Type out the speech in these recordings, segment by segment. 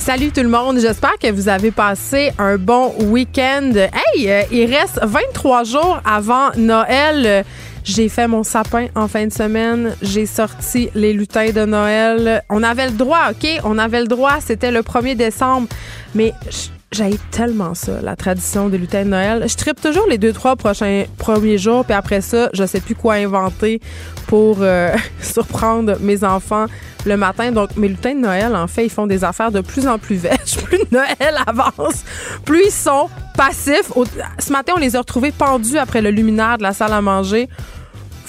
Salut tout le monde, j'espère que vous avez passé un bon week-end. Hey, euh, il reste 23 jours avant Noël. J'ai fait mon sapin en fin de semaine. J'ai sorti les lutins de Noël. On avait le droit, OK? On avait le droit. C'était le 1er décembre. Mais j'ai tellement ça, la tradition des lutins de Noël. Je tripe toujours les deux, trois prochains premiers jours, puis après ça, je sais plus quoi inventer pour euh, surprendre mes enfants le matin. Donc, mes lutins de Noël, en fait, ils font des affaires de plus en plus vêches. Plus Noël avance, plus ils sont passifs. Ce matin, on les a retrouvés pendus après le luminaire de la salle à manger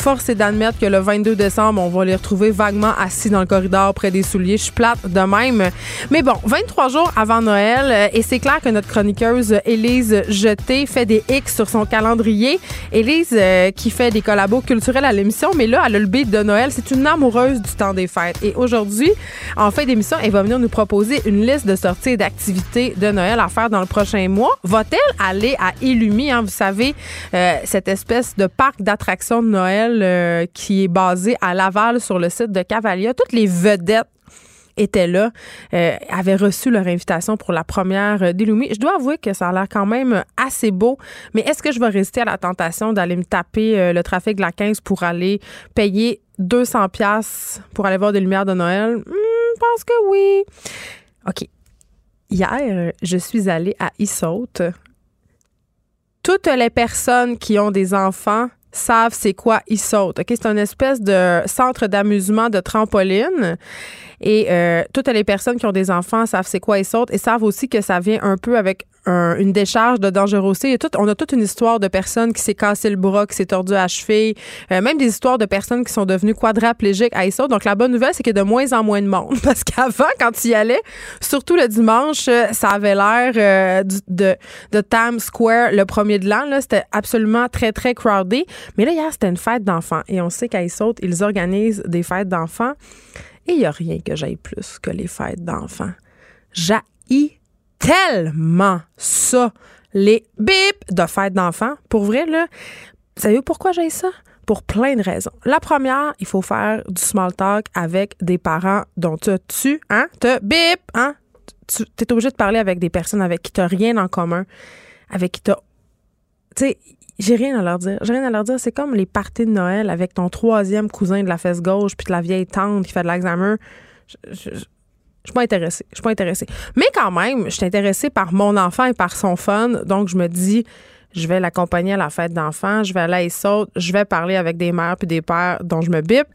force est d'admettre que le 22 décembre, on va les retrouver vaguement assis dans le corridor près des souliers. Je suis plate de même. Mais bon, 23 jours avant Noël, euh, et c'est clair que notre chroniqueuse Élise Jeté fait des X sur son calendrier. Élise euh, qui fait des collabos culturels à l'émission, mais là, elle a le de Noël. C'est une amoureuse du temps des fêtes. Et aujourd'hui, en fin d'émission, elle va venir nous proposer une liste de sorties et d'activités de Noël à faire dans le prochain mois. Va-t-elle aller à Illumi, hein, vous savez, euh, cette espèce de parc d'attractions de Noël euh, qui est basé à Laval sur le site de Cavalia. Toutes les vedettes étaient là, euh, avaient reçu leur invitation pour la première d'Illumi. Je dois avouer que ça a l'air quand même assez beau, mais est-ce que je vais résister à la tentation d'aller me taper euh, le trafic de la 15 pour aller payer 200 pièces pour aller voir des lumières de Noël? Hmm, je pense que oui. OK. Hier, je suis allée à Issaute. Toutes les personnes qui ont des enfants savent c'est quoi ils sautent. Ok, c'est une espèce de centre d'amusement de trampoline et euh, toutes les personnes qui ont des enfants savent c'est quoi ils sautent et savent aussi que ça vient un peu avec une décharge de dangerosité. tout, on a toute une histoire de personnes qui s'est cassé le bras, qui s'est tordu à cheville, euh, même des histoires de personnes qui sont devenues quadriplégiques à ça. Donc, la bonne nouvelle, c'est qu'il y a de moins en moins de monde. Parce qu'avant, quand tu y allais, surtout le dimanche, euh, ça avait l'air euh, de, de Times Square le premier de l'an. C'était absolument très, très crowded. Mais là, hier, c'était une fête d'enfants. Et on sait qu'à Saute, ils organisent des fêtes d'enfants. Et il n'y a rien que j'aille plus que les fêtes d'enfants. J'ai tellement ça, les bips de fête d'enfants. Pour vrai, là, vous savez pourquoi j'ai ça? Pour plein de raisons. La première, il faut faire du small talk avec des parents dont tu tu, hein? Te bip, hein? Tu es obligé de parler avec des personnes avec qui tu n'as rien en commun, avec qui tu Tu sais, j'ai rien à leur dire. J'ai rien à leur dire. C'est comme les parties de Noël avec ton troisième cousin de la fesse gauche puis de la vieille tante qui fait de l'examen. Je suis pas intéressée. Je suis pas intéressée. Mais quand même, je suis intéressée par mon enfant et par son fun. Donc, je me dis, je vais l'accompagner à la fête d'enfants, je vais aller à saute, je vais parler avec des mères puis des pères dont je me bip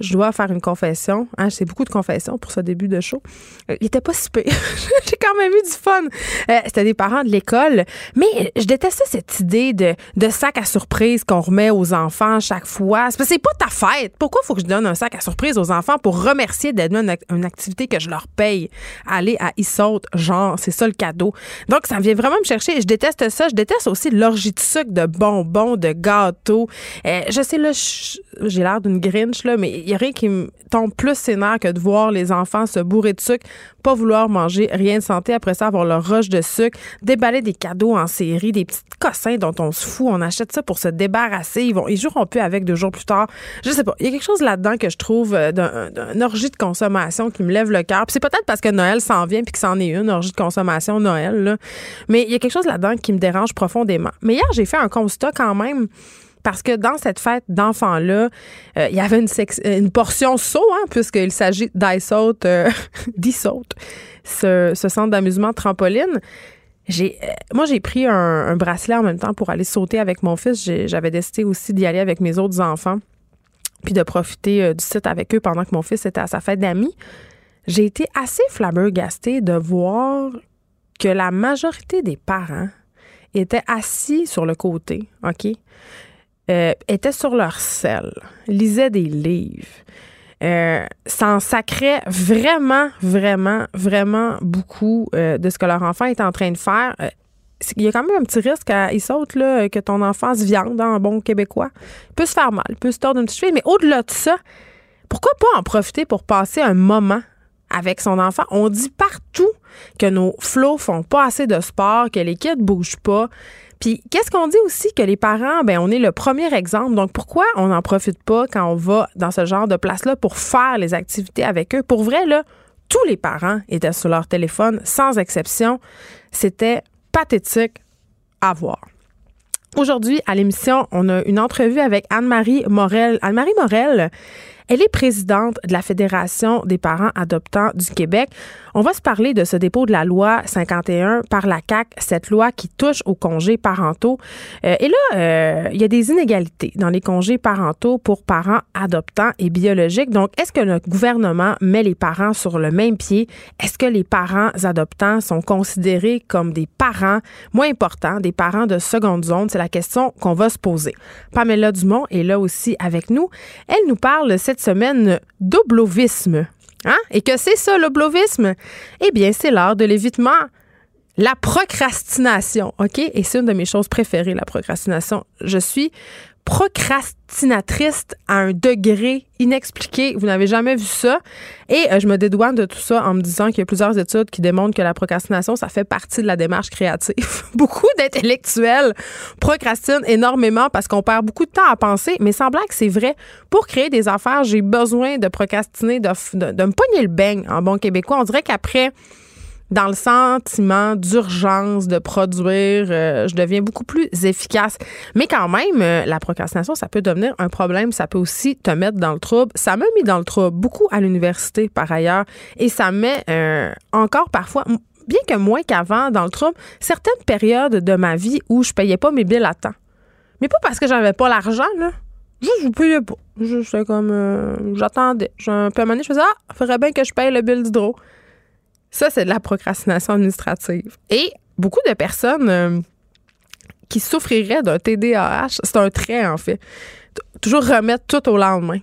je dois faire une confession. Hein, c'est beaucoup de confessions pour ce début de show. Euh, il était pas si J'ai quand même eu du fun. Euh, c'était des parents de l'école. Mais je détestais cette idée de, sac à surprise qu'on remet aux enfants chaque fois. C'est, pas ta fête. Pourquoi faut que je donne un sac à surprise aux enfants pour remercier d'être une, une activité que je leur paye? Aller à Issaute, genre, c'est ça le cadeau. Donc, ça vient vraiment me chercher. Je déteste ça. Je déteste aussi l'orgie de sucre, de bonbons, de gâteaux. Euh, je sais, là, j'ai l'air d'une grinch, là, mais il y a rien qui me tombe plus sénère que de voir les enfants se bourrer de sucre, pas vouloir manger rien de santé, après ça avoir leur roche de sucre, déballer des cadeaux en série, des petits cossins dont on se fout, on achète ça pour se débarrasser, ils vont ils joueront plus avec deux jours plus tard. Je sais pas, il y a quelque chose là-dedans que je trouve euh, d'un orgie de consommation qui me lève le cœur. c'est peut-être parce que Noël s'en vient puis que c'en est une orgie de consommation Noël. Mais il y a quelque chose là-dedans qui me dérange profondément. Mais hier, j'ai fait un constat quand même parce que dans cette fête d'enfants-là, euh, il y avait une, une portion saut, hein, puisqu'il s'agit d'iSaute, euh, ce, ce centre d'amusement trampoline. Euh, moi, j'ai pris un, bracelet en même temps pour aller sauter avec mon fils. J'avais décidé aussi d'y aller avec mes autres enfants, puis de profiter euh, du site avec eux pendant que mon fils était à sa fête d'amis. J'ai été assez flabbergastée de voir que la majorité des parents étaient assis sur le côté, OK? Euh, étaient sur leur selle, lisaient des livres, euh, s'en sacraient vraiment, vraiment, vraiment beaucoup euh, de ce que leur enfant est en train de faire. il y a quand même un petit risque à il saute là, que ton enfant se viande en bon québécois. Il peut se faire mal, il peut se tordre une petite cheville, mais au-delà de ça, pourquoi pas en profiter pour passer un moment avec son enfant? On dit partout que nos flots font pas assez de sport, que les kids bougent pas. Puis qu'est-ce qu'on dit aussi que les parents, ben on est le premier exemple. Donc pourquoi on n'en profite pas quand on va dans ce genre de place-là pour faire les activités avec eux? Pour vrai, là, tous les parents étaient sur leur téléphone, sans exception. C'était pathétique à voir. Aujourd'hui, à l'émission, on a une entrevue avec Anne-Marie Morel. Anne-Marie Morel, elle est présidente de la Fédération des parents adoptants du Québec. On va se parler de ce dépôt de la loi 51 par la CAC, cette loi qui touche aux congés parentaux. Euh, et là, euh, il y a des inégalités dans les congés parentaux pour parents adoptants et biologiques. Donc, est-ce que le gouvernement met les parents sur le même pied? Est-ce que les parents adoptants sont considérés comme des parents moins importants, des parents de seconde zone? C'est la question qu'on va se poser. Pamela Dumont est là aussi avec nous. Elle nous parle cette semaine d'oblovisme. Hein? Et que c'est ça, l'oblovisme? Eh bien, c'est l'art de l'évitement. La procrastination, OK? Et c'est une de mes choses préférées, la procrastination. Je suis procrastinatrice à un degré inexpliqué. Vous n'avez jamais vu ça. Et euh, je me dédouane de tout ça en me disant qu'il y a plusieurs études qui démontrent que la procrastination, ça fait partie de la démarche créative. beaucoup d'intellectuels procrastinent énormément parce qu'on perd beaucoup de temps à penser, mais semblant que c'est vrai. Pour créer des affaires, j'ai besoin de procrastiner, de, de, de me pogner le beigne en bon québécois. On dirait qu'après dans le sentiment d'urgence de produire, euh, je deviens beaucoup plus efficace. Mais quand même, euh, la procrastination, ça peut devenir un problème. Ça peut aussi te mettre dans le trouble. Ça m'a mis dans le trouble beaucoup à l'université, par ailleurs. Et ça met euh, encore parfois, bien que moins qu'avant, dans le trouble, certaines périodes de ma vie où je payais pas mes billes à temps. Mais pas parce que j'avais pas l'argent, là. Juste, je payais pas. Juste, comme, j'attendais. Un peu à je faisais, ah, il faudrait bien que je paye le bill d'hydro. Ça, c'est de la procrastination administrative. Et beaucoup de personnes euh, qui souffriraient d'un TDAH, c'est un trait, en fait. Toujours remettre tout au lendemain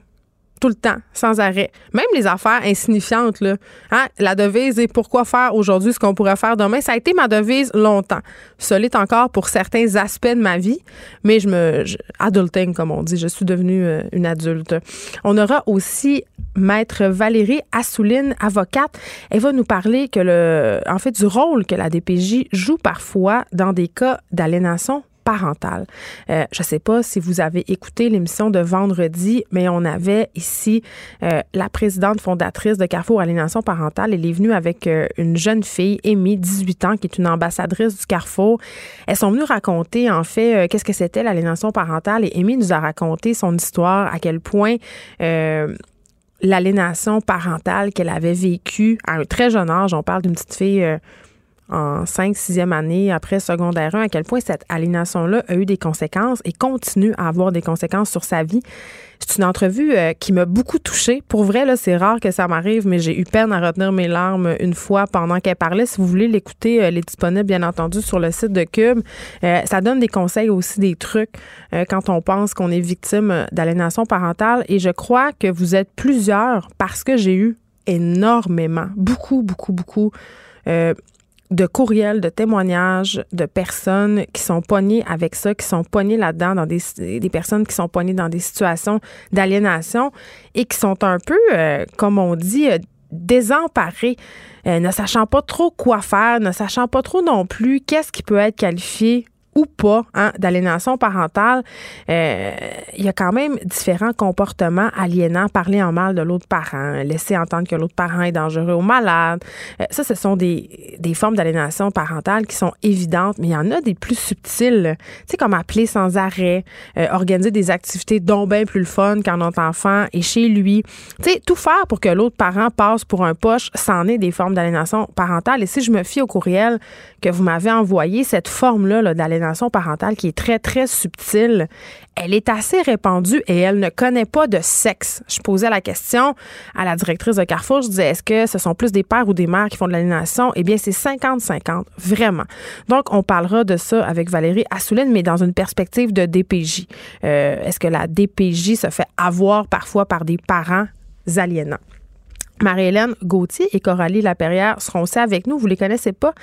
tout le temps, sans arrêt. Même les affaires insignifiantes, là. Hein? La devise est pourquoi faire aujourd'hui ce qu'on pourrait faire demain. Ça a été ma devise longtemps. Ça l'est encore pour certains aspects de ma vie, mais je me. adulting, comme on dit. Je suis devenue euh, une adulte. On aura aussi Maître Valérie Assouline, avocate. Elle va nous parler que le, en fait, du rôle que la DPJ joue parfois dans des cas d'aliénation parentale. Euh, je ne sais pas si vous avez écouté l'émission de vendredi, mais on avait ici euh, la présidente fondatrice de Carrefour Aliénation parentale. Elle est venue avec euh, une jeune fille, Amy, 18 ans, qui est une ambassadrice du Carrefour. Elles sont venues raconter, en fait, qu'est-ce que c'était l'aliénation parentale. Et Amy nous a raconté son histoire, à quel point l'aliénation parentale qu'elle avait vécue à un très jeune âge, on parle d'une petite fille en 5 6e année après secondaire 1, à quel point cette aliénation-là a eu des conséquences et continue à avoir des conséquences sur sa vie. C'est une entrevue euh, qui m'a beaucoup touchée. Pour vrai, là, c'est rare que ça m'arrive, mais j'ai eu peine à retenir mes larmes une fois pendant qu'elle parlait. Si vous voulez l'écouter, elle est disponible, bien entendu, sur le site de Cube. Euh, ça donne des conseils aussi, des trucs euh, quand on pense qu'on est victime d'aliénation parentale. Et je crois que vous êtes plusieurs parce que j'ai eu énormément, beaucoup, beaucoup, beaucoup de courriels, de témoignages de personnes qui sont pognées avec ça, qui sont pognées là-dedans, dans des, des personnes qui sont pognées dans des situations d'aliénation et qui sont un peu, euh, comme on dit, euh, désemparées, euh, ne sachant pas trop quoi faire, ne sachant pas trop non plus qu'est-ce qui peut être qualifié ou pas hein, d'aliénation parentale, euh, il y a quand même différents comportements aliénants, parler en mal de l'autre parent, laisser entendre que l'autre parent est dangereux ou malade. Euh, ça, ce sont des, des formes d'aliénation parentale qui sont évidentes, mais il y en a des plus subtiles, tu sais, comme appeler sans arrêt, euh, organiser des activités dont bien plus le fun quand notre enfant est chez lui. Tu sais, tout faire pour que l'autre parent passe pour un poche, c'en est des formes d'aliénation parentale. Et si je me fie au courriel que vous m'avez envoyé, cette forme-là -là, d'aliénation parentale qui est très, très subtile, elle est assez répandue et elle ne connaît pas de sexe. Je posais la question à la directrice de Carrefour. Je disais, est-ce que ce sont plus des pères ou des mères qui font de l'aliénation? Eh bien, c'est 50-50, vraiment. Donc, on parlera de ça avec Valérie Assouline, mais dans une perspective de DPJ. Euh, est-ce que la DPJ se fait avoir parfois par des parents aliénants? Marie-Hélène Gauthier et Coralie Laperrière seront aussi avec nous. Vous les connaissez pas.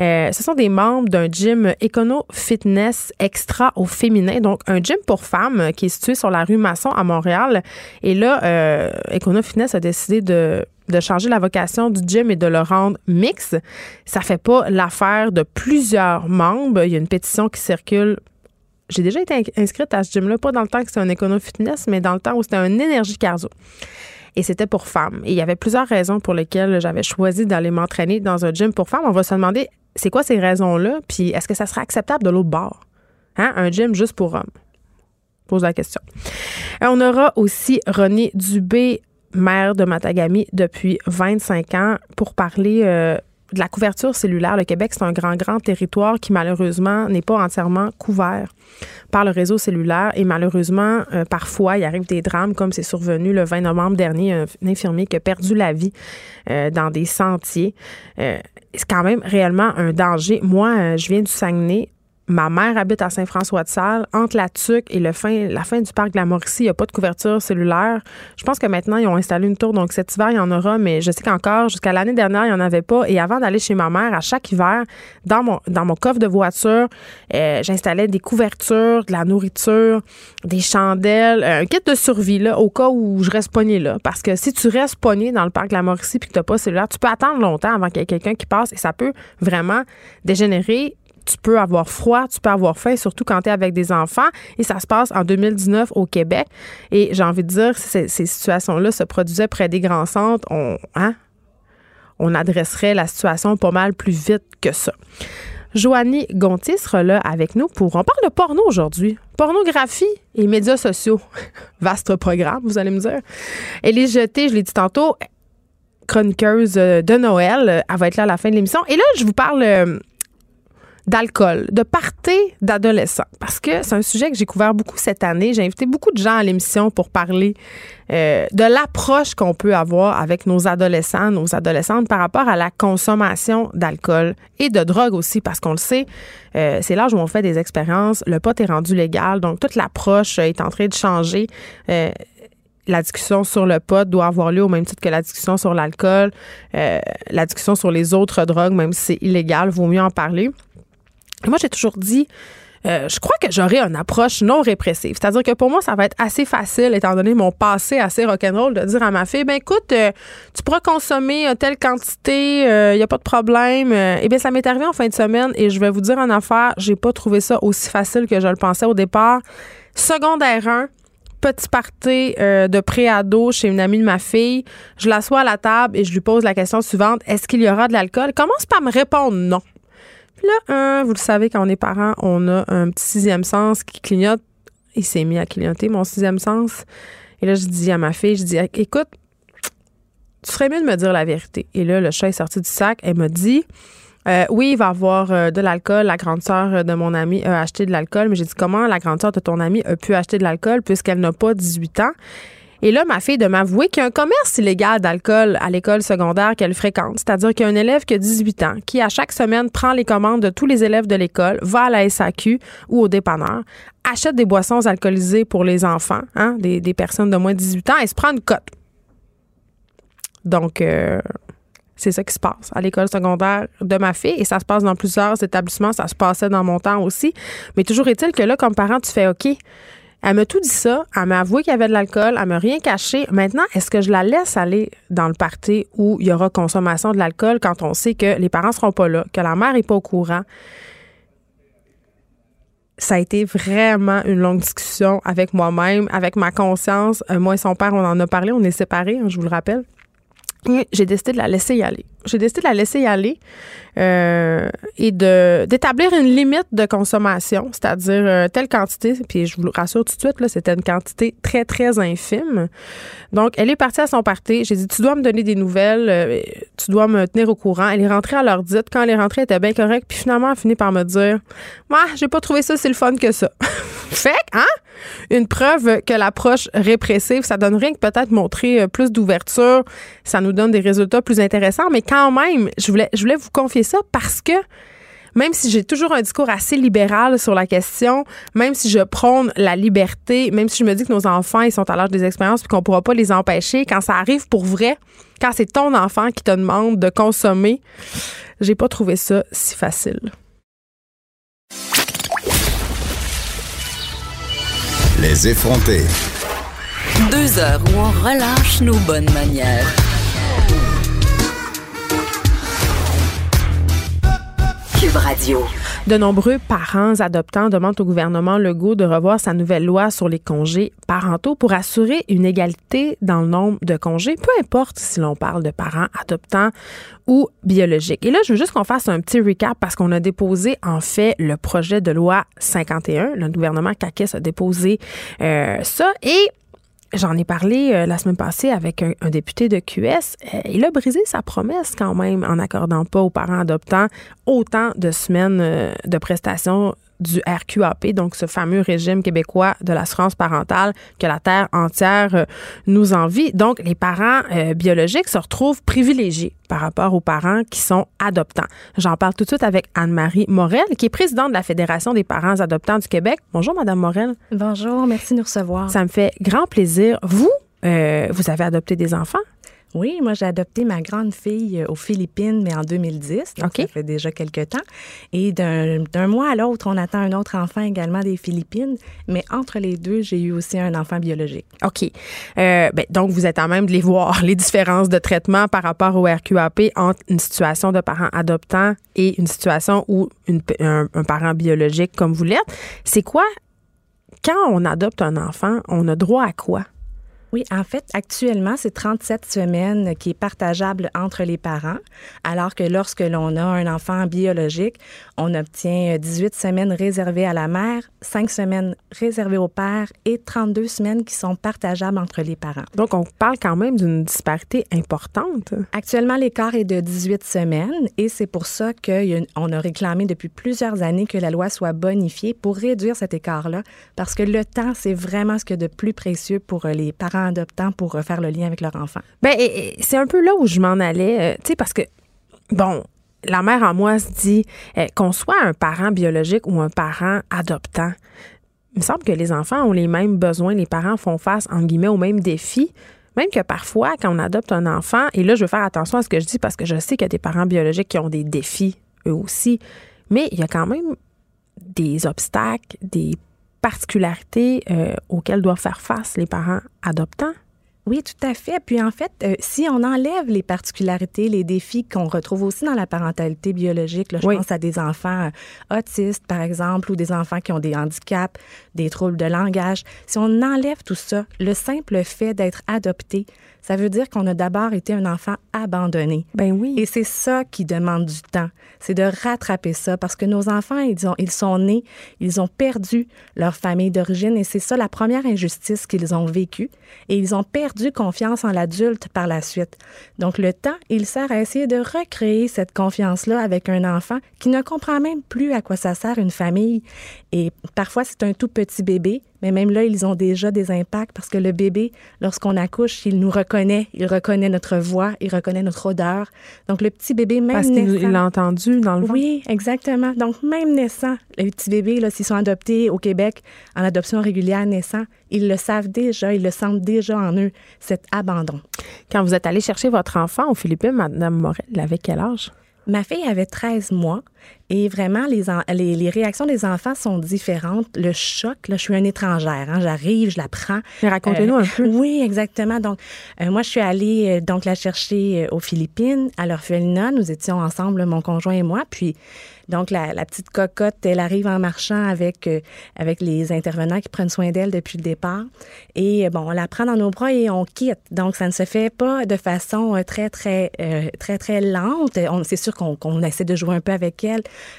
Euh, ce sont des membres d'un gym Econo Fitness Extra au féminin, donc un gym pour femmes qui est situé sur la rue Masson à Montréal. Et là, euh, Econo Fitness a décidé de changer la vocation du gym et de le rendre mix. Ça fait pas l'affaire de plusieurs membres. Il y a une pétition qui circule j'ai déjà été inscrite à ce gym-là, pas dans le temps que c'était un Econo Fitness, mais dans le temps où c'était un énergie cardio et c'était pour femmes. Et il y avait plusieurs raisons pour lesquelles j'avais choisi d'aller m'entraîner dans un gym pour femmes. On va se demander, c'est quoi ces raisons-là? Puis est-ce que ça serait acceptable de l'autre bord? Hein? Un gym juste pour hommes? Pose la question. Et on aura aussi René Dubé, maire de Matagami depuis 25 ans, pour parler euh, de la couverture cellulaire. Le Québec, c'est un grand, grand territoire qui malheureusement n'est pas entièrement couvert par le réseau cellulaire. Et malheureusement, euh, parfois, il arrive des drames, comme c'est survenu le 20 novembre dernier, un, infirmier qui a perdu la vie euh, dans des sentiers. Euh, c'est quand même réellement un danger. Moi, je viens du Saguenay. Ma mère habite à Saint-François-de-Salle. Entre la TUC et la fin du parc de la Mauricie, il n'y a pas de couverture cellulaire. Je pense que maintenant, ils ont installé une tour. Donc, cet hiver, il y en aura, mais je sais qu'encore, jusqu'à l'année dernière, il n'y en avait pas. Et avant d'aller chez ma mère, à chaque hiver, dans mon, dans mon coffre de voiture, euh, j'installais des couvertures, de la nourriture, des chandelles, un kit de survie, là, au cas où je reste pogné là. Parce que si tu restes pogné dans le parc de la Mauricie puis que tu n'as pas cellulaire, tu peux attendre longtemps avant qu'il y ait quelqu'un qui passe et ça peut vraiment dégénérer tu peux avoir froid, tu peux avoir faim, surtout quand tu es avec des enfants. Et ça se passe en 2019 au Québec. Et j'ai envie de dire, ces, ces situations-là se produisaient près des grands centres. On, hein? on adresserait la situation pas mal plus vite que ça. Joanie Gontier sera là avec nous pour. On parle de porno aujourd'hui. Pornographie et médias sociaux. Vaste programme, vous allez me dire. Elle est jetée, je l'ai dit tantôt, chroniqueuse de Noël. Elle va être là à la fin de l'émission. Et là, je vous parle euh, d'alcool, de party d'adolescents. Parce que c'est un sujet que j'ai couvert beaucoup cette année. J'ai invité beaucoup de gens à l'émission pour parler euh, de l'approche qu'on peut avoir avec nos adolescents, nos adolescentes par rapport à la consommation d'alcool et de drogue aussi, parce qu'on le sait, euh, c'est l'âge où on fait des expériences. Le pot est rendu légal, donc toute l'approche est en train de changer. Euh, la discussion sur le pot doit avoir lieu au même titre que la discussion sur l'alcool, la discussion sur les autres drogues, même si c'est illégal, vaut mieux en parler moi, j'ai toujours dit, euh, je crois que j'aurai une approche non répressive. C'est-à-dire que pour moi, ça va être assez facile, étant donné mon passé assez rock'n'roll, de dire à ma fille, ben écoute, euh, tu pourras consommer telle quantité, il euh, n'y a pas de problème. eh bien, ça m'est arrivé en fin de semaine et je vais vous dire en affaire, j'ai pas trouvé ça aussi facile que je le pensais au départ. Secondaire 1, petit party de pré-ado chez une amie de ma fille. Je l'assois à la table et je lui pose la question suivante, est-ce qu'il y aura de l'alcool? Commence par me répondre non. Puis là, vous le savez, quand on est parent, on a un petit sixième sens qui clignote. Il s'est mis à clignoter, mon sixième sens. Et là, je dis à ma fille, je dis, écoute, tu ferais mieux de me dire la vérité. Et là, le chat est sorti du sac. Elle m'a dit, euh, oui, il va avoir euh, de l'alcool. La grande sœur de mon ami a acheté de l'alcool. Mais j'ai dit, comment la grande sœur de ton ami a pu acheter de l'alcool puisqu'elle n'a pas 18 ans? Et là, ma fille de m'avouer qu'il y a un commerce illégal d'alcool à l'école secondaire qu'elle fréquente. C'est-à-dire qu'il y a un élève qui a 18 ans, qui à chaque semaine prend les commandes de tous les élèves de l'école, va à la SAQ ou au dépanneur, achète des boissons alcoolisées pour les enfants, hein, des, personnes de moins de 18 ans, et se prend une cote. Donc, euh, c'est ça qui se passe à l'école secondaire de ma fille et ça se passe dans plusieurs établissements. Ça se passait dans mon temps aussi. Mais toujours est-il que là, comme parent, tu fais OK. Elle m'a tout dit ça. Elle m'a avoué qu'il y avait de l'alcool. Elle m'a rien caché. Maintenant, est-ce que je la laisse aller dans le party où il y aura consommation de l'alcool quand on sait que les parents seront pas là, que la mère est pas au courant? Ça a été vraiment une longue discussion avec moi-même, avec ma conscience. Euh, moi et son père, on en a parlé. On est séparés, hein, je vous le rappelle. J'ai décidé de la laisser y aller. J'ai décidé de la laisser y aller euh, et de d'établir une limite de consommation, c'est-à-dire euh, telle quantité. Puis je vous rassure tout de suite, là, c'était une quantité très très infime. Donc elle est partie à son party. J'ai dit tu dois me donner des nouvelles, euh, tu dois me tenir au courant. Elle est rentrée à l'heure dite. Quand elle est rentrée, elle était bien correcte. Puis finalement, elle a fini par me dire, moi, j'ai pas trouvé ça si le fun que ça. fait hein? Une preuve que l'approche répressive, ça donne rien que peut-être montrer plus d'ouverture, ça nous donne des résultats plus intéressants. Mais quand même, je voulais, je voulais vous confier ça parce que même si j'ai toujours un discours assez libéral sur la question, même si je prône la liberté, même si je me dis que nos enfants, ils sont à l'âge des expériences puis qu'on pourra pas les empêcher, quand ça arrive pour vrai, quand c'est ton enfant qui te demande de consommer, j'ai pas trouvé ça si facile. Les effrontés. Deux heures où on relâche nos bonnes manières. De nombreux parents adoptants demandent au gouvernement Legault de revoir sa nouvelle loi sur les congés parentaux pour assurer une égalité dans le nombre de congés, peu importe si l'on parle de parents adoptants ou biologiques. Et là, je veux juste qu'on fasse un petit recap parce qu'on a déposé en fait le projet de loi 51. Le gouvernement CAQUES a déposé euh, ça et J'en ai parlé euh, la semaine passée avec un, député de QS. Euh, il a brisé sa promesse quand même en n'accordant pas aux parents adoptants autant de semaines euh, de prestations du RQAP, donc ce fameux régime québécois de l'assurance parentale que la Terre entière euh, nous envie. Donc, les parents euh, biologiques se retrouvent privilégiés par rapport aux parents qui sont adoptants. J'en parle tout de suite avec Anne-Marie Morel, qui est présidente de la Fédération des parents adoptants du Québec. Bonjour, Madame Morel. Bonjour, merci de nous recevoir. Ça me fait grand plaisir. Vous, euh, vous avez adopté des enfants? Oui, moi j'ai adopté ma grande fille euh, aux Philippines, mais en 2010. Donc Ça fait déjà quelques temps. Et d'un mois à l'autre, on attend un autre enfant également des Philippines. Mais entre les deux, j'ai eu aussi un enfant biologique. OK. Euh, ben, donc vous êtes à même de les voir, les différences de traitement par rapport au RQAP entre une situation de parent adoptant et une situation où une, un, un parent biologique comme vous l'êtes. C'est quoi, quand on adopte un enfant, on a droit à quoi? Oui, en fait, actuellement, c'est 37 semaines qui est partageable entre les parents, alors que lorsque l'on a un enfant biologique, on obtient 18 semaines réservées à la mère, 5 semaines réservées au père et 32 semaines qui sont partageables entre les parents. Donc, on parle quand même d'une disparité importante. Actuellement, l'écart est de 18 semaines et c'est pour ça qu'on a réclamé depuis plusieurs années que la loi soit bonifiée pour réduire cet écart-là, parce que le temps, c'est vraiment ce que de plus précieux pour les parents adoptant pour faire le lien avec leur enfant? Ben, c'est un peu là où je m'en allais, euh, tu sais, parce que, bon, la mère en moi se dit euh, qu'on soit un parent biologique ou un parent adoptant. Il me semble que les enfants ont les mêmes besoins, les parents font face, en guillemets, aux mêmes défis. Même que parfois, quand on adopte un enfant, et là, je veux faire attention à ce que je dis parce que je sais qu'il y a des parents biologiques qui ont des défis, eux aussi, mais il y a quand même des obstacles, des particularités euh, auxquelles doivent faire face les parents adoptants? Oui, tout à fait. Puis en fait, euh, si on enlève les particularités, les défis qu'on retrouve aussi dans la parentalité biologique, là, je pense à des enfants euh, autistes, par exemple, ou des enfants qui ont des handicaps, des troubles de langage. Si on enlève tout ça, le simple fait d'être adopté, ça veut dire qu'on a d'abord été un enfant abandonné. Ben oui. Et c'est ça qui demande du temps. C'est de rattraper ça parce que nos enfants, ils, ont, ils sont nés, ils ont perdu leur famille d'origine et c'est ça la première injustice qu'ils ont vécue. Et ils ont perdu confiance en l'adulte par la suite. Donc le temps, il sert à essayer de recréer cette confiance-là avec un enfant qui ne comprend même plus à quoi ça sert une famille. Et parfois, c'est un tout petit bébé mais même là, ils ont déjà des impacts parce que le bébé, lorsqu'on accouche, il nous reconnaît, il reconnaît notre voix, il reconnaît notre odeur. Donc, le petit bébé, même parce naissant... qu'il l'a entendu dans le ventre. Oui, exactement. Donc, même naissant, les petits bébés, s'ils sont adoptés au Québec en adoption régulière naissant, ils le savent déjà, ils le sentent déjà en eux, cet abandon. Quand vous êtes allé chercher votre enfant aux Philippines, Mme Morel, il avait quel âge? Ma fille avait 13 mois et vraiment, les, les, les, réactions des enfants sont différentes. Le choc, là, je suis une étrangère, hein, j'arrive, je la prends. Racontez-nous un peu. Oui, exactement. Donc, euh, moi, je suis allée euh, donc la chercher euh, aux Philippines, à l'orphelinat. Nous étions ensemble, mon conjoint et moi. Puis, donc, la, la, petite cocotte, elle arrive en marchant avec, euh, avec les intervenants qui prennent soin d'elle depuis le départ. Et euh, bon, on la prend dans nos bras et on quitte. Donc, ça ne se fait pas de façon euh, très, très, très, très lente. C'est sûr qu'on essaie de jouer un peu avec elle,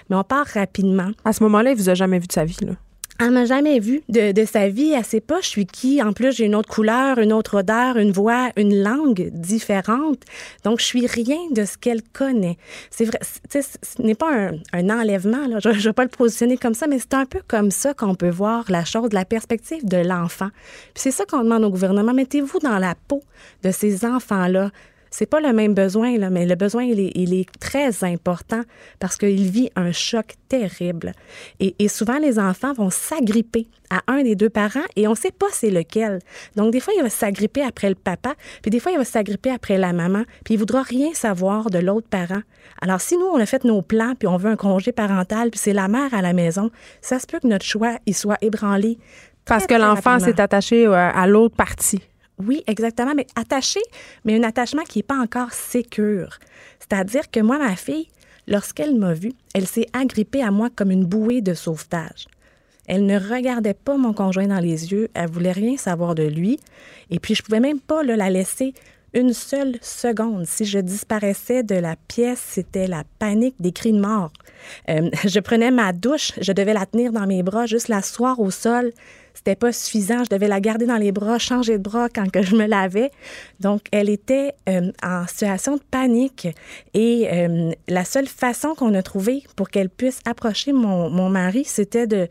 mais on part rapidement. À ce moment-là, il vous a jamais vu de sa vie, là? Elle m'a jamais vu de, de, sa vie. Elle sait pas je suis qui. En plus, j'ai une autre couleur, une autre odeur, une voix, une langue différente. Donc, je suis rien de ce qu'elle connaît. C'est vrai, ce n'est pas un, un enlèvement. Là. Je ne vais pas le positionner comme ça, mais c'est un peu comme ça qu'on peut voir la chose, la perspective de l'enfant. c'est ça qu'on demande au gouvernement. Mettez-vous dans la peau de ces enfants-là C'est pas le même besoin, là, mais le besoin, il est, il est très important parce qu'il vit un choc terrible. Et, et souvent, les enfants vont s'agripper à un des deux parents et on ne sait pas c'est lequel. Donc, des fois, il va s'agripper après le papa, puis des fois, il va s'agripper après la maman, puis il voudra rien savoir de l'autre parent. Alors, si nous, on a fait nos plans, puis on veut un congé parental, puis c'est la mère à la maison, ça se peut que notre choix, il soit ébranlé. Parce que l'enfant s'est attaché euh, à l'autre partie. Oui, exactement, mais attaché, mais un attachement qui n'est pas encore sécure. C'est-à-dire que moi, ma fille, lorsqu'elle m'a vue, elle s'est agrippée à moi comme une bouée de sauvetage. Elle ne regardait pas mon conjoint dans les yeux, elle voulait rien savoir de lui, et puis je pouvais même pas la laisser une seule seconde. Si je disparaissais de la pièce, c'était la panique, des cris de mort. Euh, je prenais ma douche, je devais la tenir dans mes bras, juste l'asseoir au sol. C'était pas suffisant. Je devais la garder dans les bras, changer de bras quand que je me lavais. Donc, elle était euh, en situation de panique. Et euh, la seule façon qu'on a trouvé pour qu'elle puisse approcher mon, mon mari, c'était de,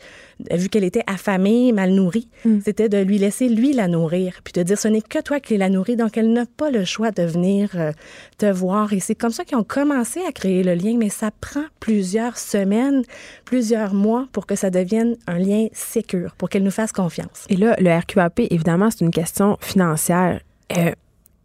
vu qu'elle était affamée, mal nourrie, c'était de lui laisser lui la nourrir, puis de dire ce n'est que toi qui la nourris. Donc, elle n'a pas le choix de venir euh, te voir. Et c'est comme ça qu'ils ont commencé à créer le lien, mais ça prend plusieurs semaines, plusieurs mois pour que ça devienne un lien sécure, pour qu'elle nous fasse confiance. Et là, le RQAP, évidemment, c'est une question financière. Euh,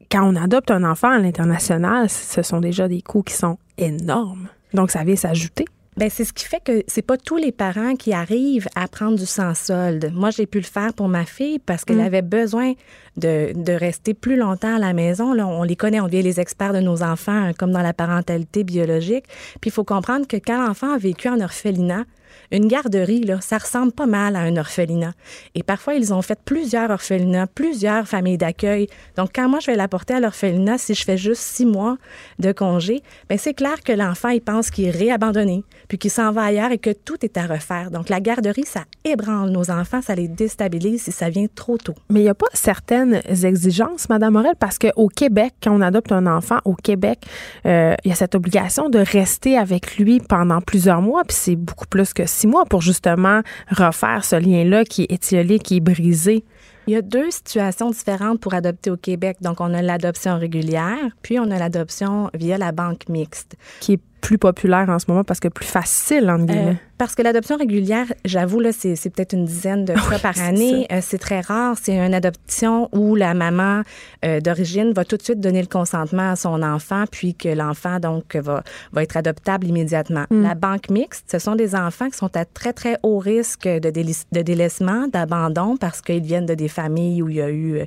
quand on adopte un enfant à l'international, ce sont déjà des coûts qui sont énormes. Donc, ça vient s'ajouter. Ben c'est ce qui fait que c'est pas tous les parents qui arrivent à prendre du sans solde. Moi, j'ai pu le faire pour ma fille parce qu'elle avait besoin de, de rester plus longtemps à la maison. Là, on les connaît, on devient les experts de nos enfants, comme dans la parentalité biologique. Puis il faut comprendre que quand l'enfant a vécu en orphelinat, une garderie, ça ressemble pas mal à un orphelinat. Et parfois, ils ont fait plusieurs orphelinats, plusieurs familles d'accueil. Donc, quand moi, je vais l'apporter à l'orphelinat, si je fais juste six mois de congé, ben c'est clair que l'enfant, il pense qu'il est réabandonné, puis qu'il s'en va ailleurs et que tout est à refaire. Donc, la garderie, ça ébranle nos enfants, ça les déstabilise si ça vient trop tôt. Mais il n'y a pas certaines exigences, Madame Morel, parce qu'au Québec, quand on adopte un enfant au Québec, euh, il y a cette obligation de rester avec lui pendant plusieurs mois, puis c'est beaucoup plus que six mois pour justement refaire ce lien-là qui est étiolé, qui est brisé. Il y a deux situations différentes pour adopter au Québec. Donc, on a l'adoption régulière, puis on a l'adoption via la banque mixte. qui est plus populaire en ce moment parce que plus facile, entre Euh, guillemets. parce que l'adoption régulière, j'avoue, là, c'est, c'est peut-être une dizaine de fois par année. Euh, c'est très rare. C'est une adoption où la maman euh, d'origine va tout de suite donner le consentement à son enfant, puis que l'enfant, donc, va, va être adoptable immédiatement. La banque mixte, ce sont des enfants qui sont à très, très haut risque de, de délaissement, d'abandon, parce qu'ils viennent de des familles où il y a eu...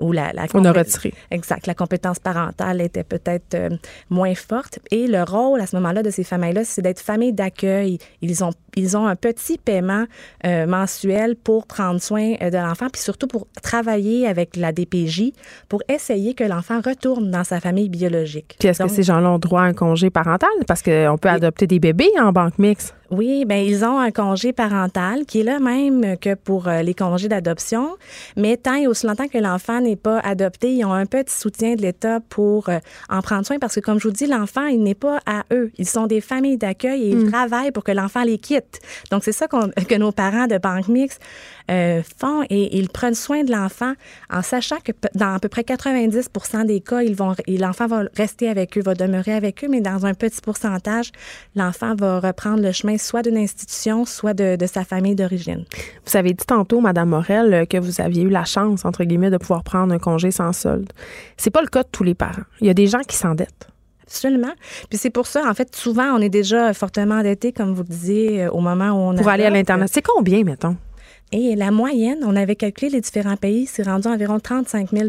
où la, la On a retiré. Exact. La compétence parentale était peut-être euh, moins forte. Et le rôle à ce moment-là de ces familles-là, c'est d'être famille d'accueil. Ils ont, ils ont un petit paiement euh, mensuel pour prendre soin euh, de l'enfant, puis surtout pour travailler avec la DPJ pour essayer que l'enfant retourne dans sa famille biologique. Puis est-ce que ces gens-là ont droit à un congé parental? Parce qu'on peut adopter des bébés en banque mixte. Oui, ben ils ont un congé parental qui est le même que pour euh, les congés d'adoption, mais tant et aussi longtemps que l'enfant n'est pas adopté, ils ont un petit soutien de l'État pour euh, en prendre soin parce que comme je vous dis, l'enfant il n'est pas à eux, ils sont des familles d'accueil et ils travaillent pour que l'enfant les quitte. Donc c'est ça qu'on- que nos parents de banque mixte euh, font et ils prennent soin de l'enfant en sachant que dans à peu près 90% des cas, ils vont et l'enfant va rester avec eux, va demeurer avec eux, mais dans un petit pourcentage, l'enfant va reprendre le chemin soit d'une institution, soit de, de sa famille d'origine. Vous avez dit tantôt, Madame Morel, euh, que vous aviez eu la chance, entre guillemets, de pouvoir prendre un congé sans solde. C'est pas le cas de tous les parents. Il y a des gens qui s'endettent. Absolument. Puis c'est pour ça, en fait, souvent, on est déjà fortement endetté, comme vous le disiez, euh, au moment où on Pour aller à l'Internet. C'est combien, mettons? Et la moyenne, on avait calculé les différents pays, c'est rendu environ 35 000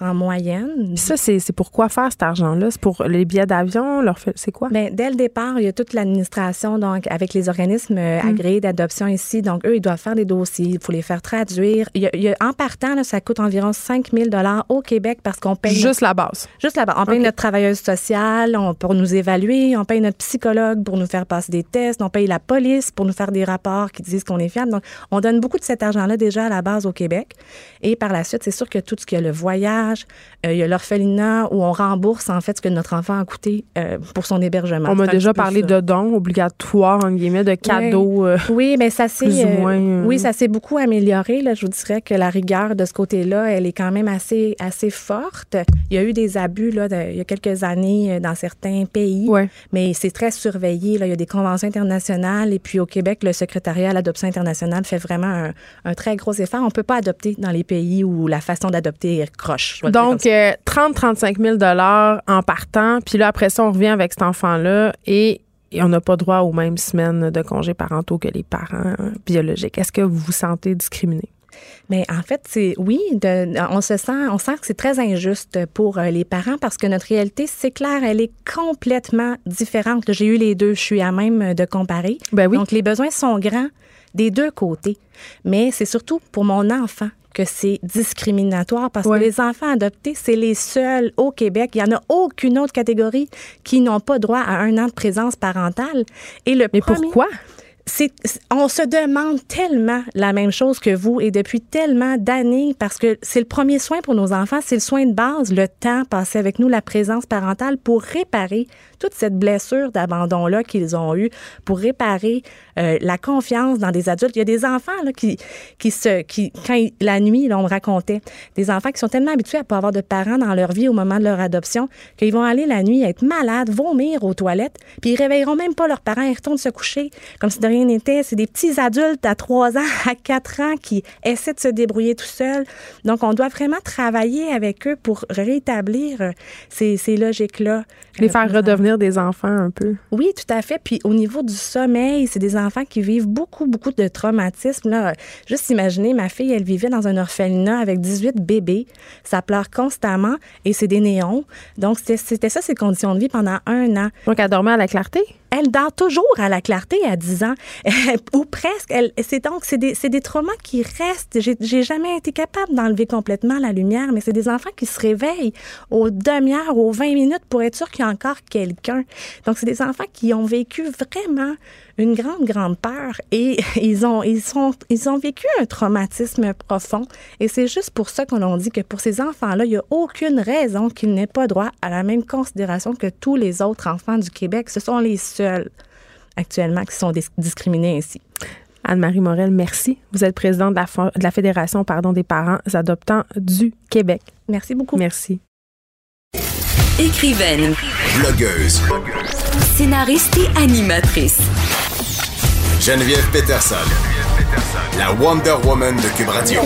en moyenne. Puis ça, c'est pour quoi faire cet argent-là? C'est pour les billets d'avion? Leur C'est quoi? Bien, dès le départ, il y a toute l'administration, donc avec les organismes euh, Mm. agréés d'adoption ici. Donc, eux, ils doivent faire des dossiers, il faut les faire traduire. Il y a- il y a- en partant, là, ça coûte environ 5 000 au Québec parce qu'on paye Juste la base. Juste là-bas. On paye notre travailleuse sociale on, pour nous évaluer, on paye notre psychologue pour nous faire passer des tests, on paye la police pour nous faire des rapports qui disent qu'on est fiable. Donc, on donne beaucoup de cet argent-là déjà à la base au Québec. Et par la suite, c'est sûr que tout ce qui est le voyage, euh, il y a l'orphelinat où on rembourse en fait ce que notre enfant a coûté euh, pour son hébergement. On m'a déjà parlé de dons obligatoires, en guillemets, de cadeaux. euh, Oui, mais ça s'est oui, ça beaucoup amélioré. Là. Je vous dirais que la rigueur de ce côté-là, elle est quand même assez assez forte. Il y a eu des abus là, de- il y a quelques années dans certains pays, Ouais. mais c'est très surveillé. Là. Il y a des conventions internationales et puis au Québec, le secrétariat à l'adoption internationale fait vraiment un, un très gros effort. On peut pas adopter dans les pays où la façon d'adopter est croche. Donc, ça. euh, 30-35 000 en partant. Puis là, après ça, on revient avec cet enfant-là et, et on n'a pas droit aux mêmes semaines de congés parentaux que les parents euh, biologiques. Est-ce que vous vous sentez discriminé? Mais en fait, c'est oui, de- on se sent, on sent que c'est très injuste pour euh, les parents parce que notre réalité, c'est clair, elle est complètement différente. J'ai eu les deux, je suis à même de comparer. Ben oui. Donc les besoins sont grands des deux côtés, mais c'est surtout pour mon enfant que c'est discriminatoire parce Ouais. que les enfants adoptés, c'est les seuls au Québec. Il n'y en a aucune autre catégorie qui n'ont pas droit à un an de présence parentale. Et le Mais premier- pourquoi? on se demande tellement la même chose que vous et depuis tellement d'années parce que c'est le premier soin pour nos enfants, c'est le soin de base, le temps passé avec nous, la présence parentale pour réparer toute cette blessure d'abandon-là qu'ils ont eue, pour réparer euh, la confiance dans des adultes. Il y a des enfants là, qui, qui se, qui, quand ils- la nuit, là, on me racontait, des enfants qui sont tellement habitués à pas avoir de parents dans leur vie au moment de leur adoption qu'ils vont aller la nuit être malades, vomir aux toilettes, puis ils réveilleront même pas leurs parents, ils retournent se coucher comme si de rien n'était. C'est des petits adultes à 3 ans, à 4 ans qui essaient de se débrouiller tout seuls. Donc, on doit vraiment travailler avec eux pour rétablir euh, ces, ces logiques-là. Les Euh, faire pour- des enfants un peu. oui, tout à fait. Puis au niveau du sommeil, c'est des enfants qui vivent beaucoup, beaucoup de traumatismes. Là. Juste imaginer, ma fille, elle vivait dans un orphelinat avec 18 bébés. Ça pleure constamment et c'est des néons. Donc, c'était ça, ses conditions de vie pendant un an. Donc, elle dormait à la clarté? Elle dort toujours à la clarté à 10 ans, ou presque. C'est donc, c'est des, des traumas qui restent. J'ai jamais été capable d'enlever complètement la lumière, mais c'est des enfants qui se réveillent aux demi-heures, aux 20 minutes pour être sûr qu'il y a encore quelqu'un. Donc, c'est des enfants qui ont vécu vraiment une grande, grande peur et ils ont, ils sont, ils ont vécu un traumatisme profond. Et c'est juste pour ça qu'on a dit que pour ces enfants-là, il n'y a aucune raison qu'ils n'aient pas droit à la même considération que tous les autres enfants du Québec. Ce sont les seuls actuellement qui sont dis- discriminés ainsi. Anne-Marie Morel, merci. Vous êtes présidente de la, de la Fédération pardon, des parents adoptants du Québec. Merci beaucoup. Merci. Écrivaine, Blogueuse. scénariste et animatrice. Geneviève Peterson. La Wonder Woman de Cube Radio.